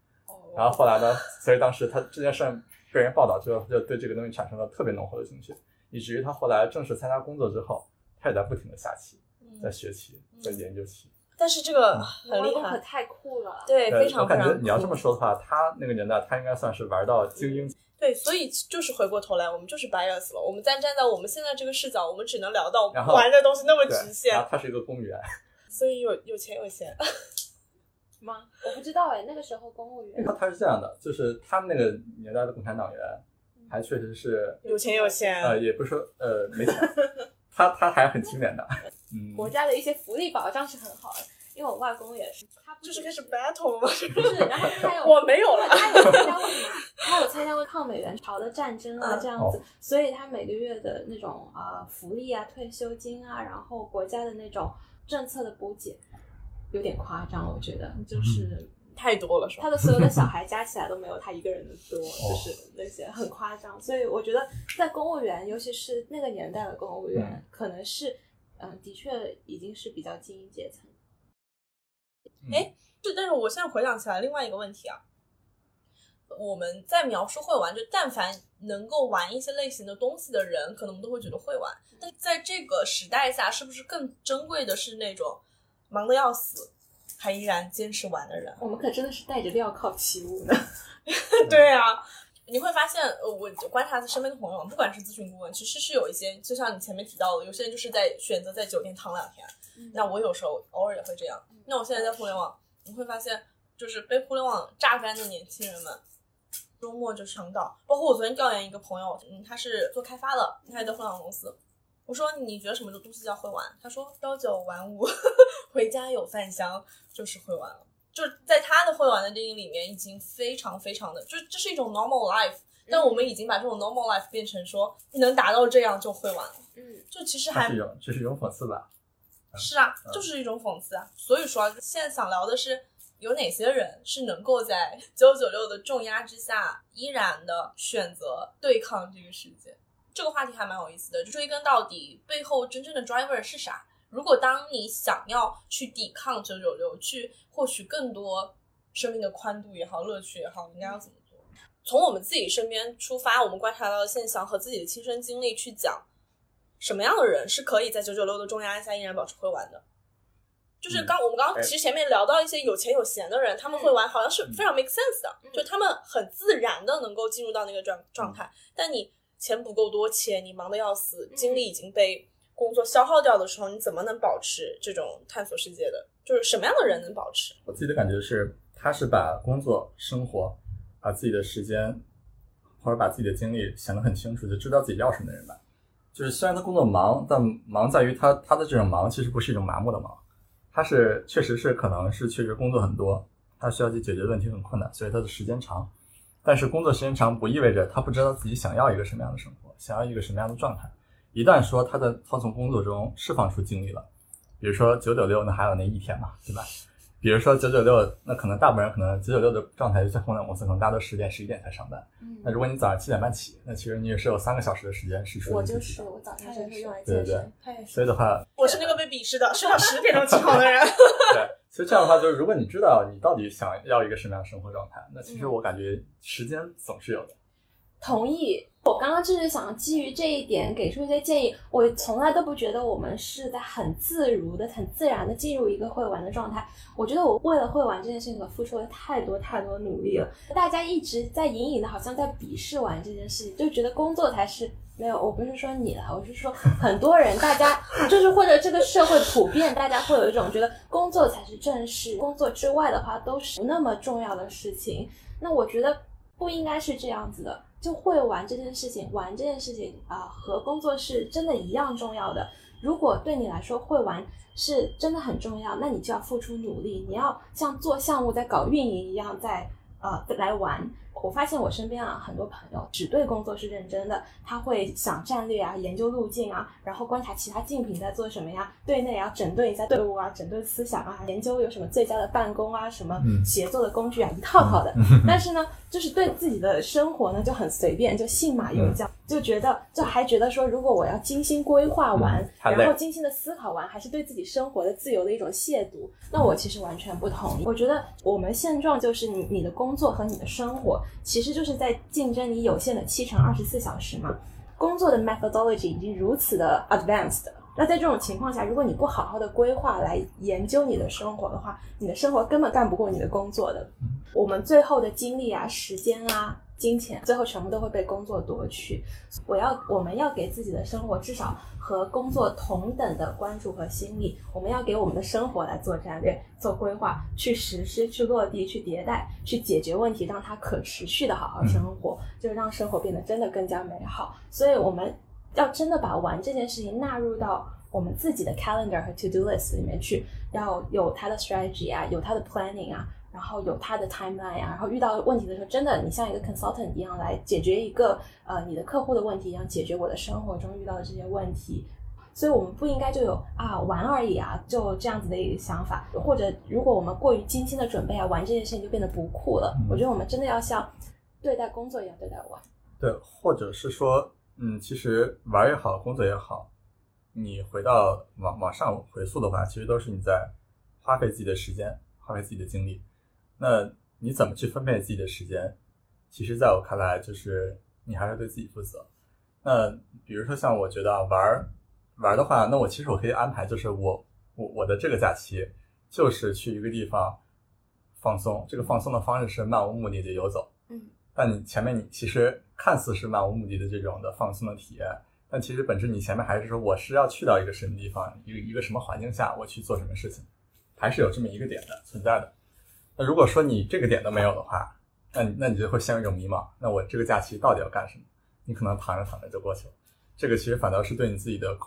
然后后来呢，所以当时他这件事儿被人报道之后，就对这个东西产生了特别浓厚的兴趣，以至于他后来正式参加工作之后，他也在不停的下棋，在学棋，在研究棋。但是这个嗯很厉害，可太酷了，对，呃非常我感觉你要这么说的话，他那个年代他应该算是玩到精英。对，所以就是回过头来，我们就是 bias 了。我们再站在我们现在这个视角，我们只能聊到玩的东西那么局限，然，后他是一个公务员，所以有有钱有闲。吗？我不知道哎，那个时候公务员他他是这样的，就是他们那个年代的共产党员，还确实是有钱有闲呃，也不是说呃没钱，他他还很清廉的，嗯，国家的一些福利保障是很好的，因为我外公也是，他不就是开始 battle 吗？不是，然后他有我没有了。他有参加过什 么？他有参加过抗美援朝的战争啊，嗯这样子，所以他每个月的那种啊、福利啊、退休金啊，然后国家的那种政策的补给，有点夸张，我觉得就是太多了，是吧？他的所有的小孩加起来都没有他一个人的多，就是那些很夸张。所以我觉得在公务员，尤其是那个年代的公务员，嗯可能是嗯、的确已经是比较精英阶层。嗯哎是，但是我现在回想起来另外一个问题啊，我们在描述会玩，就但凡能够玩一些类型的东西的人，可能我们都会觉得会玩。但在这个时代下，是不是更珍贵的是那种忙得要死还依然坚持玩的人？我们可真的是带着镣铐起舞的。对啊，你会发现，呃，我观察身边的朋友，不管是咨询顾问，其实是有一些，就像你前面提到的，有些人就是在选择在酒店躺两天。那我有时候偶尔也会这样。那我现在在互联网，你会发现，就是被互联网榨干的年轻人们，周末就上岛。包括我昨天调研一个朋友，嗯，他是做开发的，他也在互联网公司。我说你觉得什么东西叫会玩？他说朝九晚五，回家有饭香，就是会玩了。就是在他的会玩的定义里面，已经非常非常的，就这是一种 normal life。但我们已经把这种 normal life 变成说，能达到这样就会玩了。嗯，就其实还是一种这是一种讽刺吧？是啊，嗯就是一种讽刺啊。所以说啊，现在想聊的是，有哪些人是能够在九九六的重压之下，依然的选择对抗这个世界。这个话题还蛮有意思的，就追根到底，背后真正的 driver 是啥？如果当你想要去抵抗九九六，去获取更多生命的宽度也好，乐趣也好，你应该要怎么做？从我们自己身边出发，我们观察到的现象和自己的亲身经历去讲，什么样的人是可以在九九六的重压下依然保持会玩的？就是嗯刚我们刚其实前面聊到一些有钱有闲的人，他们会玩，好像是非常 make sense 的，嗯就他们很自然的能够进入到那个状状态。但你钱不够多，且你忙得要死，精力已经被工作消耗掉的时候，你怎么能保持这种探索世界的？就是什么样的人能保持？我自己的感觉是，他是把工作、生活，把自己的时间，或者把自己的精力想得很清楚，就知道自己要什么的人吧。就是虽然他工作忙，但忙在于他他的这种忙其实不是一种麻木的忙，他是确实是可能是确实工作很多，他需要去解决问题很困难，所以他的时间长。但是工作时间长不意味着他不知道自己想要一个什么样的生活，想要一个什么样的状态。一旦说他在他从工作中释放出精力了，比如说九九六，那还有那一天嘛，对吧？比如说九九六，那可能大部分人可能九九六的状态就在互联网公司，可能大家都十点十一点才上班。嗯那如果你早上七点半起，那其实你也是有三个小时的时间是属于我。就是我早上就是用来对对健身，他也是，所以的话，我是那个被鄙视的，睡到十点钟起床的人。对，所以这样的话，就是如果你知道你到底想要一个什么样的生活状态，那其实我感觉时间总是有的。同意。我刚刚就是想基于这一点给出一些建议。我从来都不觉得我们是在很自如的、很自然的进入一个会玩的状态。我觉得我为了会玩这件事情，我付出了太多太多努力了。大家一直在隐隐的，好像在鄙视玩这件事情，就觉得工作才是。没有，我不是说你啦，我是说很多人，大家就是或者这个社会普遍，大家会有一种觉得工作才是正事，工作之外的话都是不那么重要的事情。那我觉得不应该是这样子的。就会玩这件事情，玩这件事情啊、和工作是真的一样重要的。如果对你来说会玩是真的很重要，那你就要付出努力，你要像做项目在搞运营一样在呃来玩。我发现我身边啊很多朋友只对工作是认真的，他会想战略啊，研究路径啊，然后观察其他竞品在做什么呀，对内要整顿一下队伍啊，整顿思想啊，研究有什么最佳的办公啊，什么嗯协作的工具啊，一套套的。但是呢，就是对自己的生活呢就很随便，就信马由缰，就觉得就还觉得说，如果我要精心规划完，嗯然后精心的思考完，还是对自己生活的自由的一种亵渎，那我其实完全不同意。我觉得我们现状就是你你的工作和你的生活，其实就是在竞争你有限的七乘二十四小时嘛。工作的 methodology 已经如此的 advanced，那在这种情况下，如果你不好好的规划来研究你的生活的话，你的生活根本干不过你的工作的。我们最后的精力啊、时间啊、金钱，最后全部都会被工作夺去。我要，我们要给自己的生活至少和工作同等的关注和心力。我们要给我们的生活来做战略、做规划、去实施、去落地、去迭代、去解决问题，让它可持续的好好生活，就让生活变得真的更加美好。所以，我们要真的把玩这件事情纳入到我们自己的 calendar 和 to do list 里面去，要有它的 strategy 啊，有它的 planning 啊，然后有他的 timeline 啊，然后遇到问题的时候，真的你像一个 consultant 一样来解决一个呃你的客户的问题一样，解决我的生活中遇到的这些问题。所以我们不应该就有啊玩而已啊，就这样子的一个想法，或者如果我们过于精心的准备啊，玩这件事情就变得不酷了。嗯我觉得我们真的要像对待工作一样对待玩。对，或者是说，嗯，其实玩也好，工作也好，你回到往往上回溯的话，其实都是你在花费自己的时间，花费自己的精力。那你怎么去分配自己的时间？其实在我看来，就是你还是对自己负责。那比如说像我觉得啊玩儿玩儿的话，那我其实我可以安排，就是我我我的这个假期就是去一个地方放松。这个放松的方式是漫无目的的游走。嗯，但你前面你其实看似是漫无目的的这种的放松的体验，但其实本质你前面还是说我是要去到一个什么地方，一个一个什么环境下我去做什么事情，还是有这么一个点的存在的。那如果说你这个点都没有的话，那你那你就会陷入一种迷茫。那我这个假期到底要干什么？你可能躺着躺着就过去了。这个其实反倒是对你自己的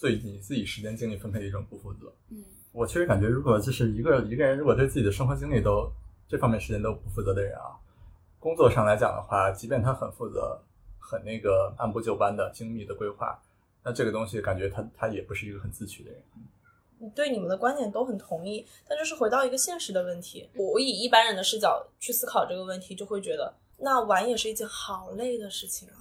对你自己时间精力分配的一种不负责。嗯，我确实感觉，如果就是一个一个人，如果对自己的生活经历都这方面时间都不负责的人啊，工作上来讲的话，即便他很负责、很那个按部就班的精密的规划，那这个东西感觉他他也不是一个很自取的人。对你们的观点都很同意，但就是回到一个现实的问题，我以一般人的视角去思考这个问题，就会觉得那玩也是一件好累的事情啊。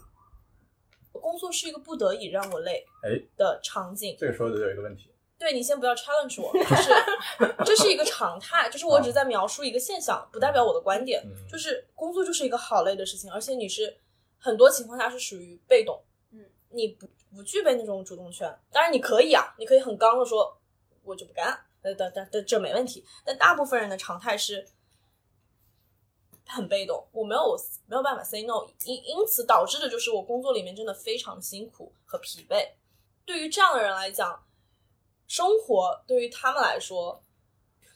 工作是一个不得已让我累哎，的场景，这个时候就有一个问题，对你先不要 challenge 我，就是 这是一个常态，就是我只是在描述一个现象，不代表我的观点。嗯就是工作就是一个好累的事情，而且你是很多情况下是属于被动，嗯，你不不具备那种主动权。当然你可以啊，你可以很刚的说，我就不干，呃等等这没问题。但大部分人的常态是很被动，我没有没有办法 say no，因因此导致的就是我工作里面真的非常辛苦和疲惫。对于这样的人来讲，生活对于他们来说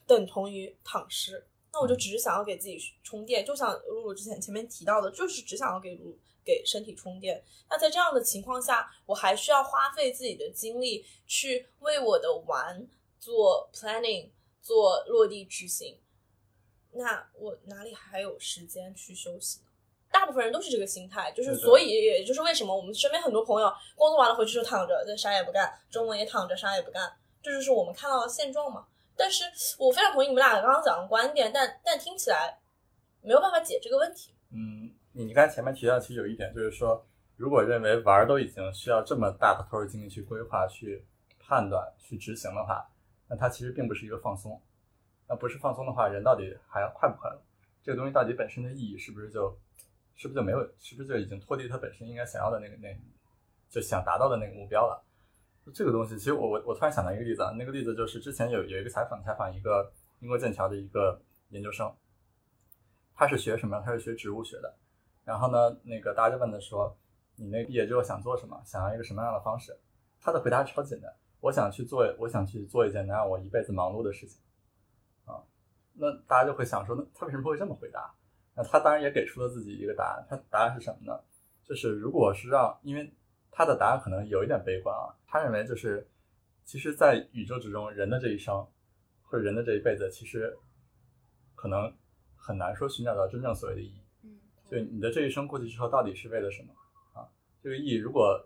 等同于躺尸。那我就只是想要给自己充电，就像露露之前前面提到的，就是只想要给露给身体充电。那在这样的情况下，我还需要花费自己的精力去为我的玩做 planning，做落地执行。那我哪里还有时间去休息呢？大部分人都是这个心态，就是所以也就是为什么我们身边很多朋友工作完了回去就躺着，在啥也不干，周末也躺着啥也不干，这就是我们看到的现状嘛。但是我非常同意你们俩刚刚讲的观点，但但听起来没有办法解这个问题。嗯，你你刚才前面提到，其实有一点就是说，如果认为玩都已经需要这么大的投入精力去规划、去判断、去执行的话，那它其实并不是一个放松。那不是放松的话，人到底还要快不快乐？这个东西到底本身的意义是不是就，是不是就没有？是不是就已经脱离它本身应该想要的那个那，就想达到的那个目标了？这个东西，其实我我我突然想到一个例子啊，那个例子就是之前有有一个采访，采访一个英国剑桥的一个研究生，他是学什么？他是学植物学的。然后呢，那个大家就问他说：“你那毕业之后想做什么？想要一个什么样的方式？”他的回答超简单：“我想去做，我想去做一件能让我一辈子忙碌的事情。”啊，那大家就会想说，那他为什么会这么回答？那他当然也给出了自己一个答案。他答案是什么呢？就是如果是让，因为。他的答案可能有一点悲观啊，他认为就是，其实，在宇宙之中，人的这一生，或者人的这一辈子，其实可能很难说寻找到真正所谓的意义。嗯，就你的这一生过去之后，到底是为了什么啊？这个意义，如果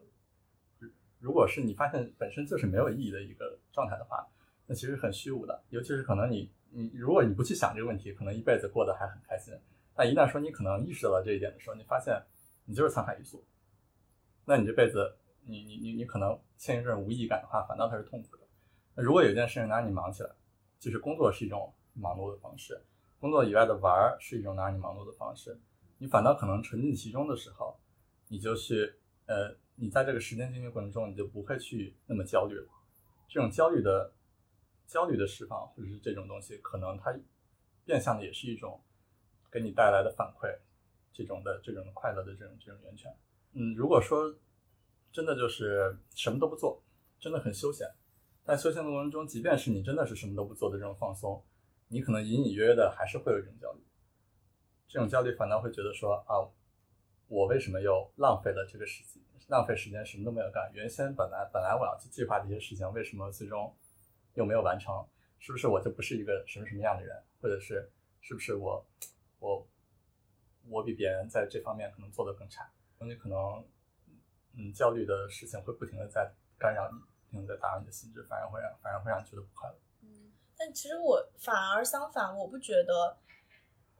如果是你发现本身就是没有意义的一个状态的话，那其实很虚无的。尤其是可能你你如果你不去想这个问题，可能一辈子过得还很开心。但一旦说你可能意识到了这一点的时候，你发现你就是沧海一粟。那你这辈子，你你你你可能陷入这种无意义感的话，反倒它是痛苦的。那如果有一件事情能让你忙起来，就是工作是一种忙碌的方式，工作以外的玩儿是一种能让你忙碌的方式，你反倒可能沉浸其中的时候，你就去呃，你在这个时间精力过程中，你就不会去那么焦虑了。这种焦虑的焦虑的释放，或者是这种东西，可能它变相的也是一种给你带来的反馈，这种的这种快乐的这种这种源泉。嗯，如果说真的就是什么都不做，真的很休闲。但休闲的过程中，即便是你真的是什么都不做的这种放松，你可能隐隐约约的还是会有一种焦虑。这种焦虑反倒会觉得说啊，我为什么又浪费了这个时间，浪费时间什么都没有干？原先本来本来我要去计划这些事情，为什么最终又没有完成？是不是我就不是一个什么什么样的人？或者是是不是我我我比别人在这方面可能做的更差？那你可能，嗯，焦虑的事情会不停的在干扰你，不停的在打扰你的心智，反而会让反而会让你觉得不快乐。嗯，但其实我反而相反，我不觉得。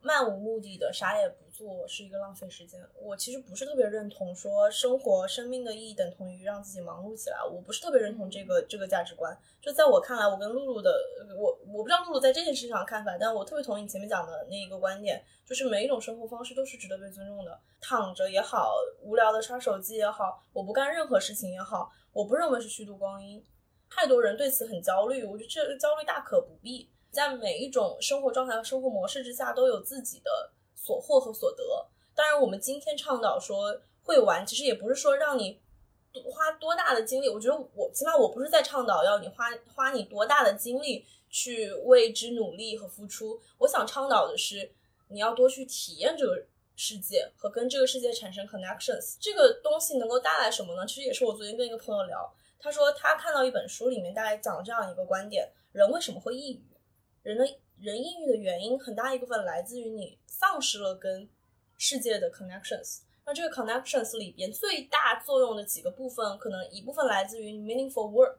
漫无目的的啥也不做是一个浪费时间。我其实不是特别认同说生活生命的意义等同于让自己忙碌起来。我不是特别认同这个这个价值观。就在我看来，我跟露露的我我不知道露露在这件事情上看法，但我特别同意你前面讲的那一个观点，就是每一种生活方式都是值得被尊重的。躺着也好，无聊的刷手机也好，我不干任何事情也好，我不认为是虚度光阴。太多人对此很焦虑，我觉得这个焦虑大可不必。在每一种生活状态和生活模式之下，都有自己的所获和所得。当然，我们今天倡导说会玩，其实也不是说让你花多大的精力。我觉得我起码我不是在倡导要你花花你多大的精力去为之努力和付出。我想倡导的是你要多去体验这个世界和跟这个世界产生 connections。这个东西能够带来什么呢？其实也是我昨天跟一个朋友聊，他说他看到一本书里面大概讲了这样一个观点：人为什么会抑郁？人的人抑郁的原因很大一部分来自于你丧失了跟世界的 connections。那这个 connections 里边最大作用的几个部分，可能一部分来自于 meaningful work，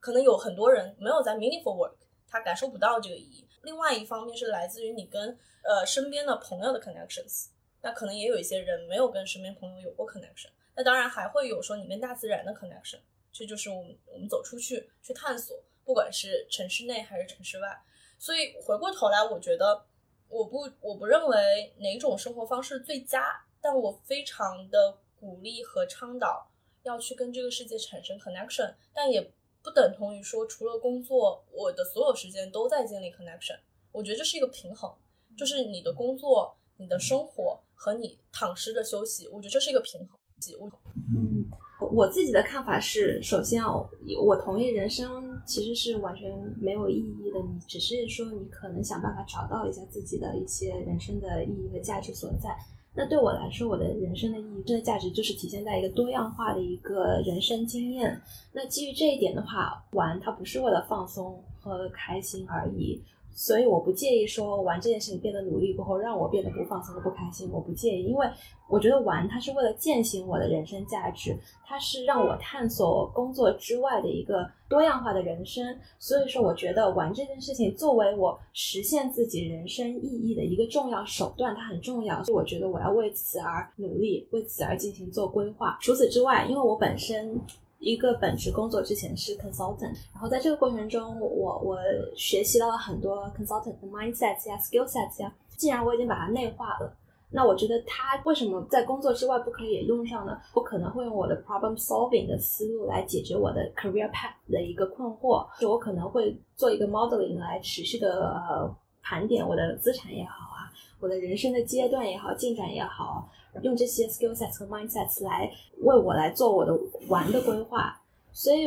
可能有很多人没有在 meaningful work，他感受不到这个意义。另外一方面是来自于你跟呃身边的朋友的 connections，那可能也有一些人没有跟身边朋友有过 connection。那当然还会有说你跟大自然的 connection，这就是我们我们走出去去探索，不管是城市内还是城市外。所以回过头来，我觉得我不我不认为哪种生活方式最佳，但我非常的鼓励和倡导要去跟这个世界产生 connection，但也不等同于说除了工作，我的所有时间都在建立 connection。我觉得这是一个平衡，就是你的工作、你的生活和你躺尸的休息，我觉得这是一个平衡。我嗯，我自己的看法是，首先哦，我同意人生其实是完全没有意义的，你只是说你可能想办法找到一下自己的一些人生的意义和价值所在。那对我来说，我的人生的意义、真的价值就是体现在一个多样化的一个人生经验。那基于这一点的话，玩它不是为了放松和开心而已。所以我不介意说玩这件事情变得努力过后让我变得不放松和不开心，我不介意，因为我觉得玩它是为了践行我的人生价值，它是让我探索工作之外的一个多样化的人生。所以说，我觉得玩这件事情作为我实现自己人生意义的一个重要手段，它很重要。所以我觉得我要为此而努力，为此而进行做规划。除此之外，因为我本身。一个本职工作之前是 consultant，然后在这个过程中，我我学习到了很多 consultant 的 mindsets 呀、skill sets 呀。既然我已经把它内化了，那我觉得它为什么在工作之外不可以也用上呢？我可能会用我的 problem solving 的思路来解决我的 career path 的一个困惑，就我可能会做一个 modeling 来持续的盘点我的资产也好啊，我的人生的阶段也好，进展也好。用这些 skill sets 和 mindsets 来为我来做我的玩的规划，所以，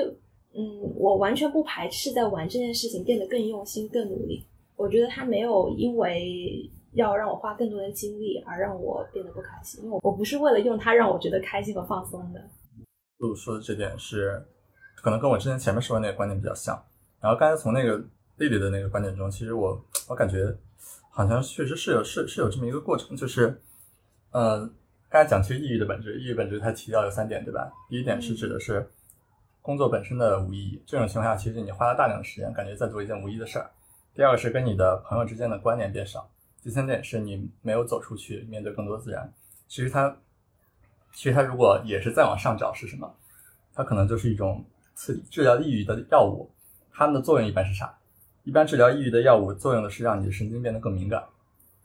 嗯，我完全不排斥在玩这件事情变得更用心、更努力。我觉得他没有因为要让我花更多的精力而让我变得不开心，因为我不是为了用它让我觉得开心和放松的。露露说的这点是，可能跟我之前前面说的那个观点比较像。然后刚才从那个丽丽的那个观点中，其实我我感觉好像确实是有是是有这么一个过程，就是。嗯，刚才讲其实抑郁的本质，抑郁本质它提到有三点，对吧？第一点是指的是工作本身的无意义，这种情况下其实你花了大量的时间，感觉在做一件无意义的事儿。第二个是跟你的朋友之间的关联变少。第三点是你没有走出去面对更多自然。其实它，其实它如果也是再往上找是什么？它可能就是一种刺激治疗抑郁的药物，它们的作用一般是啥？一般治疗抑郁的药物作用的是让你的神经变得更敏感，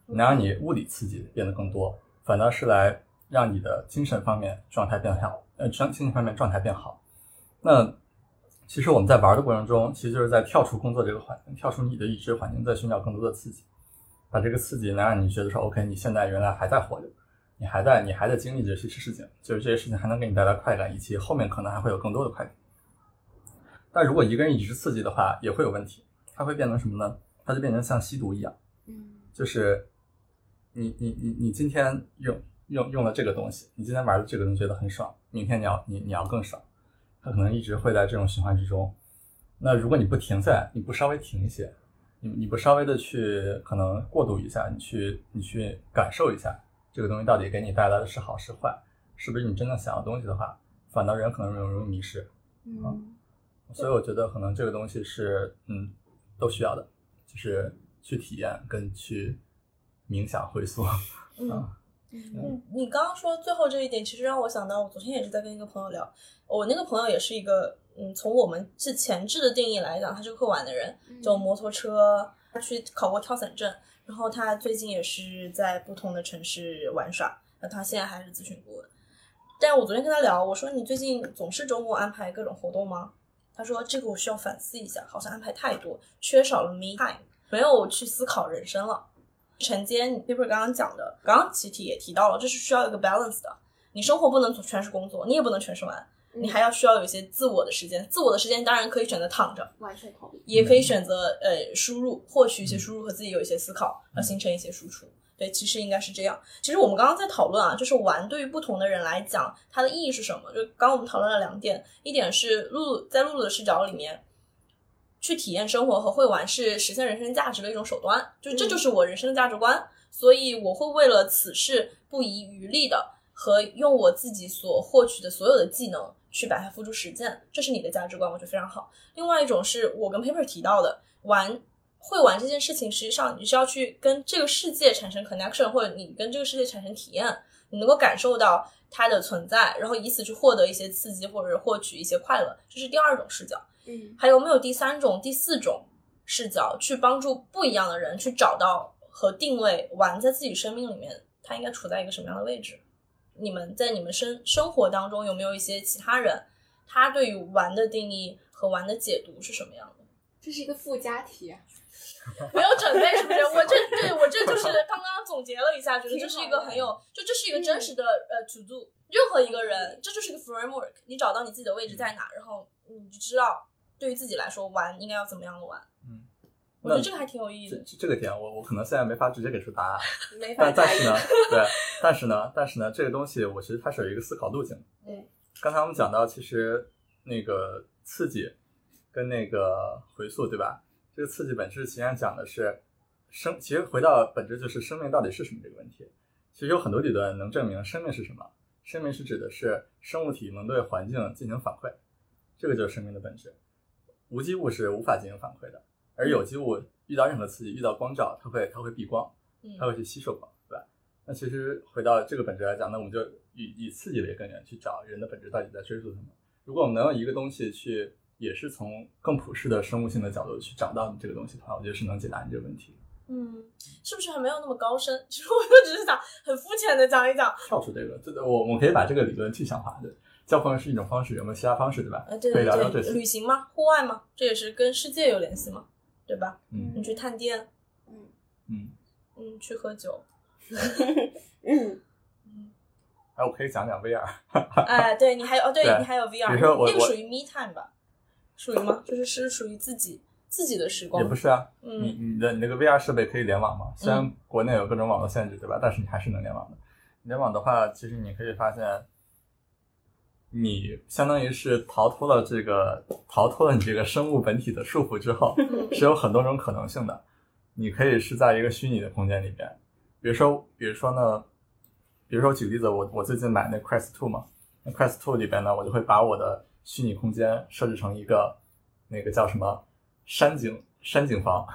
能让你物理刺激变得更多。反倒是来让你的精神方面状态变好，呃，精精神方面状态变好。那其实我们在玩的过程中，其实就是在跳出工作这个环境，跳出你的已知环境，在寻找更多的刺激，把这个刺激能让你觉得说，OK，你现在原来还在活着，你还在，你还在经历这些事情，就是这些事情还能给你带来快感，以及后面可能还会有更多的快感。但如果一个人一直刺激的话，也会有问题，他会变成什么呢？他就变成像吸毒一样，嗯，就是。你你你你今天用用用了这个东西，你今天玩的这个东西觉得很爽，明天你要你你要更爽，它可能一直会在这种循环之中。那如果你不停下来，你不稍微停一些，你你不稍微的去可能过渡一下，你去你去感受一下这个东西到底给你带来的是好是坏，是不是你真正想要东西的话，反倒人可能容容易迷失。嗯，所以我觉得可能这个东西是嗯都需要的，就是去体验跟去。冥想回溯，嗯嗯，你刚刚说最后这一点，其实让我想到，我昨天也是在跟一个朋友聊，我那个朋友也是一个，嗯，从我们是前置的定义来讲，他是会玩的人，就摩托车，他去考过跳伞证，然后他最近也是在不同的城市玩耍，那他现在还是咨询顾问。但我昨天跟他聊，我说你最近总是周末安排各种活动吗？他说这个我需要反思一下，好像安排太多，缺少了 me time，没有去思考人生了。承接你 paper 刚刚讲的，刚刚其实也提到了，这是需要一个 balance 的。你生活不能全是工作，你也不能全是玩，你还要需要有一些自我的时间。自我的时间当然可以选择躺着，完全同意，也可以选择呃输入，获取一些输入和自己有一些思考，而形成一些输出。对，其实应该是这样。其实我们刚刚在讨论啊，就是玩对于不同的人来讲，它的意义是什么？就刚刚我们讨论了两点，一点是露露在露露的视角里面。去体验生活和会玩是实现人生价值的一种手段，就这就是我人生的价值观，所以我会为了此事不遗余力的和用我自己所获取的所有的技能去把它付诸实践，这是你的价值观，我觉得非常好。另外一种是我跟 Paper 提到的，玩会玩这件事情，实际上你是要去跟这个世界产生 connection，或者你跟这个世界产生体验，你能够感受到它的存在，然后以此去获得一些刺激或者获取一些快乐，这是第二种视角。嗯，还有没有第三种、第四种视角去帮助不一样的人去找到和定位玩在自己生命里面，他应该处在一个什么样的位置？你们在你们生生活当中有没有一些其他人，他对于玩的定义和玩的解读是什么样的？这是一个附加题啊。没有准备是不是？我这对我这就是刚刚总结了一下，觉得这是一个很有，就这是一个真实的呃 to do。任何一个人，这就是一个 framework，你找到你自己的位置在哪，然后你就知道对于自己来说玩应该要怎么样的玩。嗯，我觉得这个还挺有意义这的。这个点，我我可能现在没法直接给出答案，没法但但是呢，对，但是呢，但是呢，这个东西我其实它是有一个思考路径的。对，刚才我们讲到，其实那个刺激跟那个回溯，对吧？这个刺激本质实际上讲的是生，其实回到本质就是生命到底是什么这个问题。其实有很多理论能证明生命是什么。生命是指的是生物体能对环境进行反馈，这个就是生命的本质。无机物是无法进行反馈的，而有机物遇到任何刺激，遇到光照，它会它会避光，嗯它会去吸收光，对吧？那其实回到这个本质来讲，那我们就以以刺激为根源去找人的本质到底在追逐什么。如果我们能用一个东西去，也是从更普世的生物性的角度去找到你这个东西的话，我觉得是能解答你这个问题。嗯，是不是还没有那么高深？其 实我就只是想很肤浅的讲一讲。跳出这个，这个我我们可以把这个理论具象化的。交朋友是一种方式，有没有其他方式，对吧？呃，对对对。旅行嘛，户外嘛，这也是跟世界有联系嘛，对吧？嗯你去探店，嗯嗯，嗯，去喝酒，嗯嗯，哎，我可以讲讲 VR。哎，对你还有哦，对对你还有 VR，那个属于 me time 吧？属于吗？就是是属于自己自己的时光，也不是啊，嗯你你的你那个 VR 设备可以联网吗？虽然国内有各种网络限制，对吧？但是你还是能联网的。联网的话，其实你可以发现，你相当于是逃脱了这个逃脱了你这个生物本体的束缚之后，嗯。是有很多种可能性的。你可以是在一个虚拟的空间里边，比如说，比如说呢，比如说举例子，我我最近买那 Quest Two 嘛，那 Quest Two 里边呢，我就会把我的虚拟空间设置成一个那个叫什么山景山景房，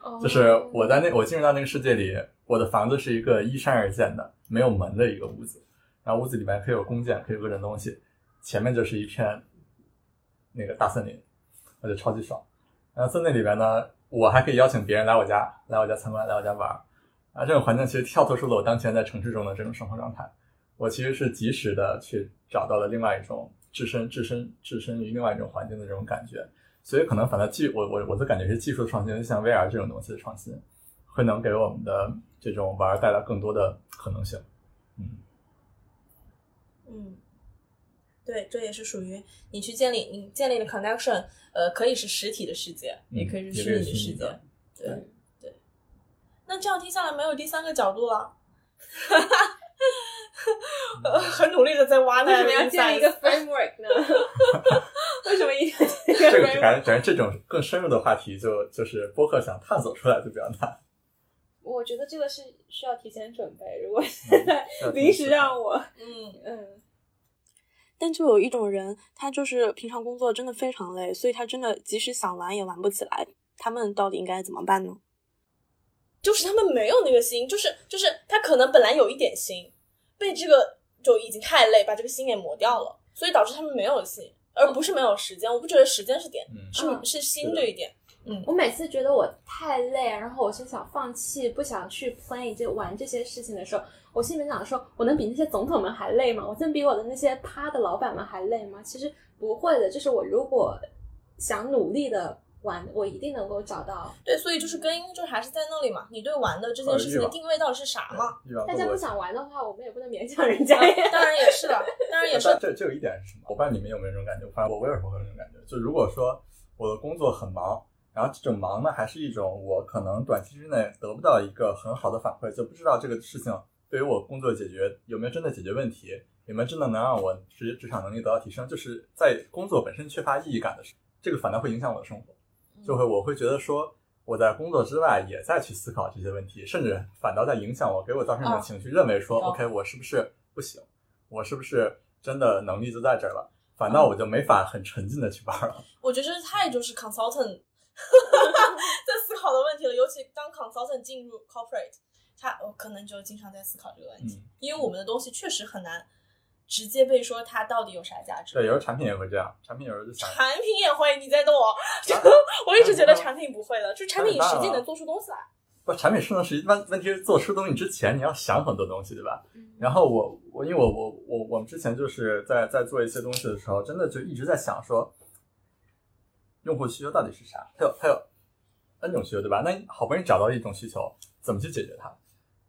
哦。就是我在那我进入到那个世界里，我的房子是一个依山而建的没有门的一个屋子，然后屋子里面可以有弓箭，可以有各种东西，前面就是一片那个大森林，我觉得超级爽。然后在那里边呢，我还可以邀请别人来我家，来我家参观，来我家玩儿。啊，这种环境其实跳脱出了我当前在城市中的这种生活状态。我其实是及时的去找到了另外一种置身、置身、置身于另外一种环境的这种感觉。所以可能反正技我我我的感觉是技术创新，像 VR 这种东西的创新，会能给我们的这种玩儿带来更多的可能性。嗯，嗯，对，这也是属于你去建立你建立的 connection，呃，可以是实体的世界，嗯也可以是虚拟的世界。对对，那这样听下来没有第三个角度了。呃，很努力的在挖那个为什么要建立一个 framework 呢？为什么一定要建立一这个？感觉感觉这种更深入的话题就就是播客想探索出来就比较难。我觉得这个是需要提前准备。如果现在 临时让我，嗯嗯，但就有一种人，他就是平常工作真的非常累，所以他真的即使想玩也玩不起来。他们到底应该怎么办呢？就是他们没有那个心，就是就是他可能本来有一点心，被这个就已经太累，把这个心给磨掉了，所以导致他们没有心，而不是没有时间。我不觉得时间是点，嗯是嗯是心这一点。嗯我每次觉得我太累，然后我就想放弃，不想去 play 就玩这些事情的时候，我心里面想说，我能比那些总统们还累吗？我能比我的那些趴的老板们还累吗？其实不会的，就是我如果想努力的玩，我一定能够找到。对，所以就是根因就是还是在那里嘛。你对玩的这件事情的定位到底是啥嘛？大家不想玩的话，我们也不能勉强人家。当然也是的，当然也是这这有一点是什么？我不知道你们有没有这种感觉，反正我我有时候会有这种感觉。就如果说我的工作很忙，然后这种忙呢，还是一种我可能短期之内得不到一个很好的反馈，就不知道这个事情对于我工作解决有没有真的解决问题，有没有真的能让我职职场能力得到提升，就是在工作本身缺乏意义感的时候，这个反倒会影响我的生活。就会我会觉得说我在工作之外也在去思考这些问题，甚至反倒在影响我，给我造成一种哦情绪，认为说哦 OK 我是不是不行，我是不是真的能力就在这儿了，反倒我就没法很沉浸的去玩了。我觉得这太就是 consultant 在思考的问题了，尤其当 consultant 进入 corporate，他我可能就经常在思考这个问题，嗯因为我们的东西确实很难直接被说它到底有啥价值。对，有时候产品也会这样，产品有时候就想，产品也会，你在逗我？就我一直觉得产品不会的，就产品实际能做出东西来。不，产品是能实际问问题是做出东西之前你要想很多东西，对吧？嗯然后我我因为我我我我们之前就是在在做一些东西的时候，真的就一直在想说，用户需求到底是啥？它有它有 N 种需求，对吧？那你好不容易找到一种需求，怎么去解决它？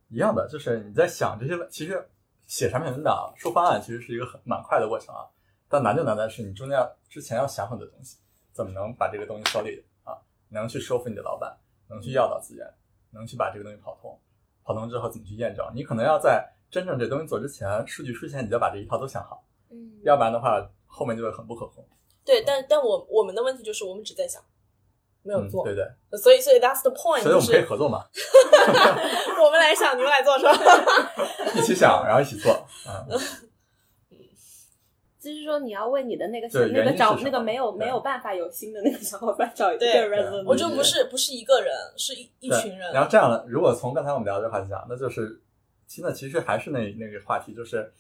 一样的，就是你在想这些问，其实写产品文档、出方案其实是一个很蛮快的过程啊。但难就难在是你中间要之前要想很多东西，怎么能把这个东西 solid 啊？能去说服你的老板，能去要到资源，能去把这个东西跑通，跑通之后怎么去验证？你可能要在真正这东西做之前，数据出现，你就要把这一套都想好，嗯，要不然的话后面就会很不可控。对，但但我我们的问题就是我们只在想，没有嗯，做，对对，所以所以 that's the point，所以我们可以合作嘛，我们来想，你们来做是吧？一起想，然后一起做，嗯，就是说你要为你的那个那个找那个没有？没有办法有心的那个小伙伴找一个对 resolution，我就不是不是一个人，是一一群人。然后这样的，如果从刚才我们聊的话题讲，那就是现在其实还是那那个话题，就是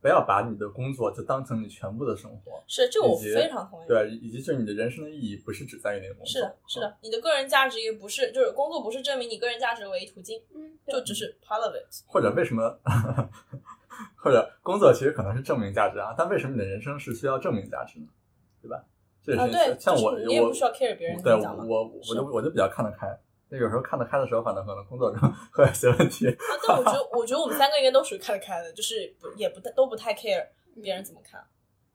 不要把你的工作就当成你全部的生活，是这个我非常同意。对，以及就是你的人生的意义不是只在于那个工作，是的，是的，你的个人价值也不是，就是工作不是证明你个人价值的唯一途径，嗯，就只是 part of it。或者为什么，或者工作其实可能是证明价值啊，但为什么你的人生是需要证明价值呢？对吧？这是、对，像我就是你也我不需要 care 别人对我。我我就我就比较看得开，那有时候看得开的时候，反正可能工作中 会有些问题。啊，但我觉得，我觉得我们三个应该都属于看得开的，就是不也不太都不太 care 别人怎么看。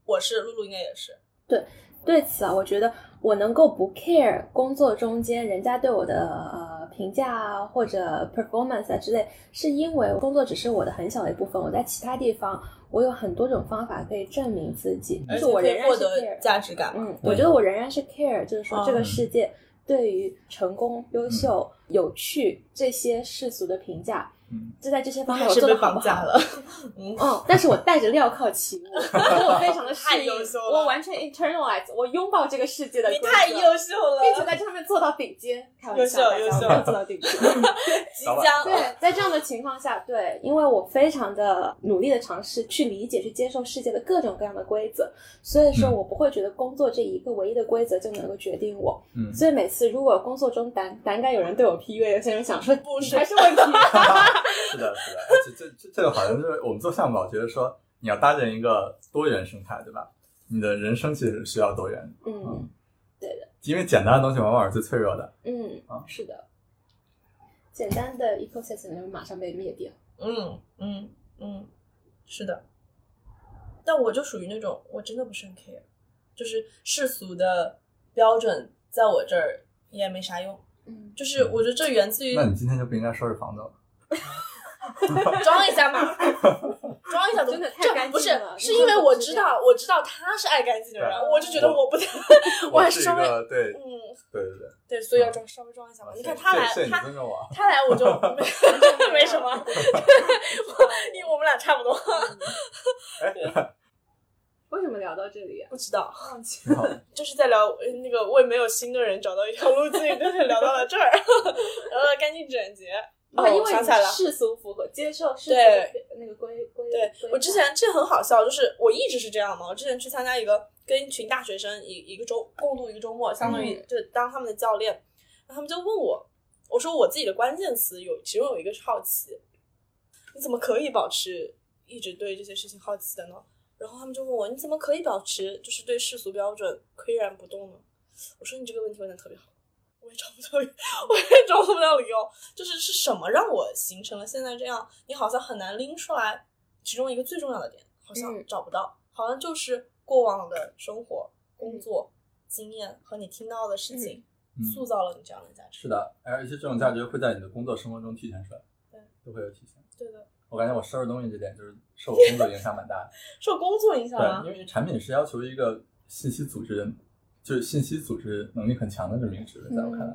我是露露，应该也是。对对此啊，我觉得我能够不 care 工作中间人家对我的呃评价啊或者 performance 啊之类，是因为工作只是我的很小的一部分，我在其他地方我有很多种方法可以证明自己，而且就是我仍然获得 care。价值感。嗯，我觉得我仍然是 care，就是说这个嗯世界对于成功、优秀、有趣这些世俗的评价，嗯，就在这些方面还是被我做的好不好？绑架了。嗯，嗯，但是我带着镣铐起舞，我非常的适 太应优秀了我完全 internalize，我拥抱这个世界的规则，你太优秀了，并且在这上面做到顶尖。开玩笑，优秀优秀大家我没有做到顶尖。即将对，在这样的情况下，对，因为我非常的努力的尝试去理解、去接受世界的各种各样的规则，所以说嗯我不会觉得工作这一个唯一的规则就能够决定我。嗯所以每次如果工作中胆胆敢有人对我 PUA，有些人想说不是还是问题。是的，是的，而且这这这个好像就是我们做项目老觉得说你要搭建一个多元生态，对吧？你的人生其实需要多元，嗯对的因为简单的东西往往是最脆弱的。嗯啊，是的，简单的 ecosystem 就马上被灭掉。嗯嗯嗯，是的。但我就属于那种，我真的不是很 care，就是世俗的标准在我这儿也没啥用。嗯，就是我觉得这源自于那你今天就不应该收拾房子了。装一下嘛，装一下真的太这不是干净了是因为我知道我知道他是爱干净的人，我就觉得我不太，我还是稍微对嗯。对对对，对，所以要装稍微装一下嘛。你看他来他。他来我就没 没什么，我因为我们俩差不多，哎，为什么聊到这里啊？不知道。就是在聊呃那个为没有心的人找到一条路径，就是聊到了这儿，聊到了干净整洁。哦，啊，因为你世俗符合接受世俗对那个规规。对我之前这很好笑，就是我一直是这样嘛。我之前去参加一个跟一群大学生一一个周共度一个周末，相当于嗯就当他们的教练，然后他们就问我，我说我自己的关键词有其中有一个是好奇，你怎么可以保持一直对这些事情好奇的呢？然后他们就问我，你怎么可以保持就是对世俗标准岿然不动呢？我说你这个问题问的特别好，我也找不到，我也找不到理由，就是是什么让我形成了现在这样？你好像很难拎出来其中一个最重要的点，好像嗯找不到，好像就是过往的生活、工作、经验和你听到的事情，嗯塑造了你这样的价值。是的，而且这种价值会在你的工作生活中体现出来，对，都会有体现。对的，我感觉我收拾东西这点就是受工作影响蛮大的。受工作影响对，吗因？为产品是要求一个信息组织人，就是信息组织能力很强的这么一个职位，在我看来，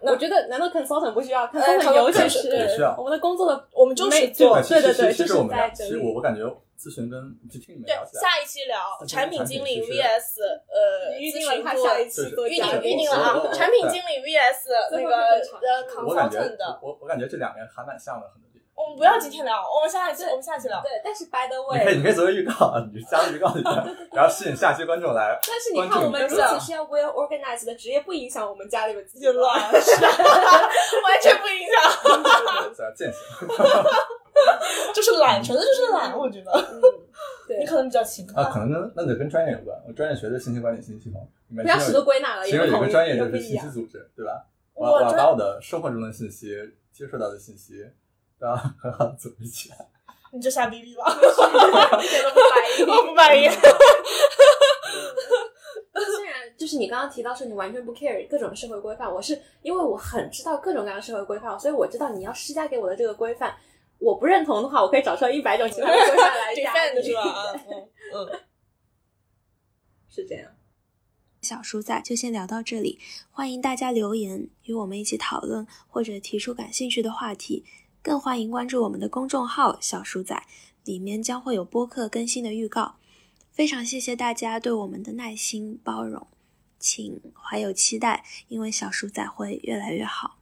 那我觉得难道 consultant 不需要呃？consultant 尤其是对需要我们的工作的，我们就是做对对对，就是其实我们俩，其实我我感觉咨询跟就听你们对聊起来，下一期聊产品经理 VS 呃 预定了他下一期就是预定预定了啊，产品经理 VS 那个呃我感觉 consultant 的，我我感觉这两个还蛮像的。我们不要今天聊，我们下一期我们下一期聊。对，但是 by the way，你可以，你可以作为预告，你就加入预告里面，然后吸引下期观众来。但是你看我们如此是要 well organized 的职业，不影响我们家里面自己就乱，完全不影响，在践行，就是懒，纯粹就是懒，我觉得。嗯，你可能比较奇啊，可能跟那得跟专业有关。我专业学的信息管理信息系统，不要十个归纳了，其实有一个专业就是信息。组织，对吧？我我专我要把我的生活中的信息、接触到的信息，都要很好的组织起来。你就瞎逼逼吧，一点都不满意我不满意。虽 然就是你刚刚提到说你完全不 care 各种社会规范，我是因为我很知道各种各样的社会规范，所以我知道你要施加给我的这个规范，我不认同的话，我可以找出来一百种其他的规范来 是吧？嗯嗯。是这样。小叔仔就先聊到这里，欢迎大家留言与我们一起讨论，或者提出感兴趣的话题，更欢迎关注我们的公众号“小鼠仔”，里面将会有播客更新的预告。非常谢谢大家对我们的耐心包容，请怀有期待，因为小鼠仔会越来越好。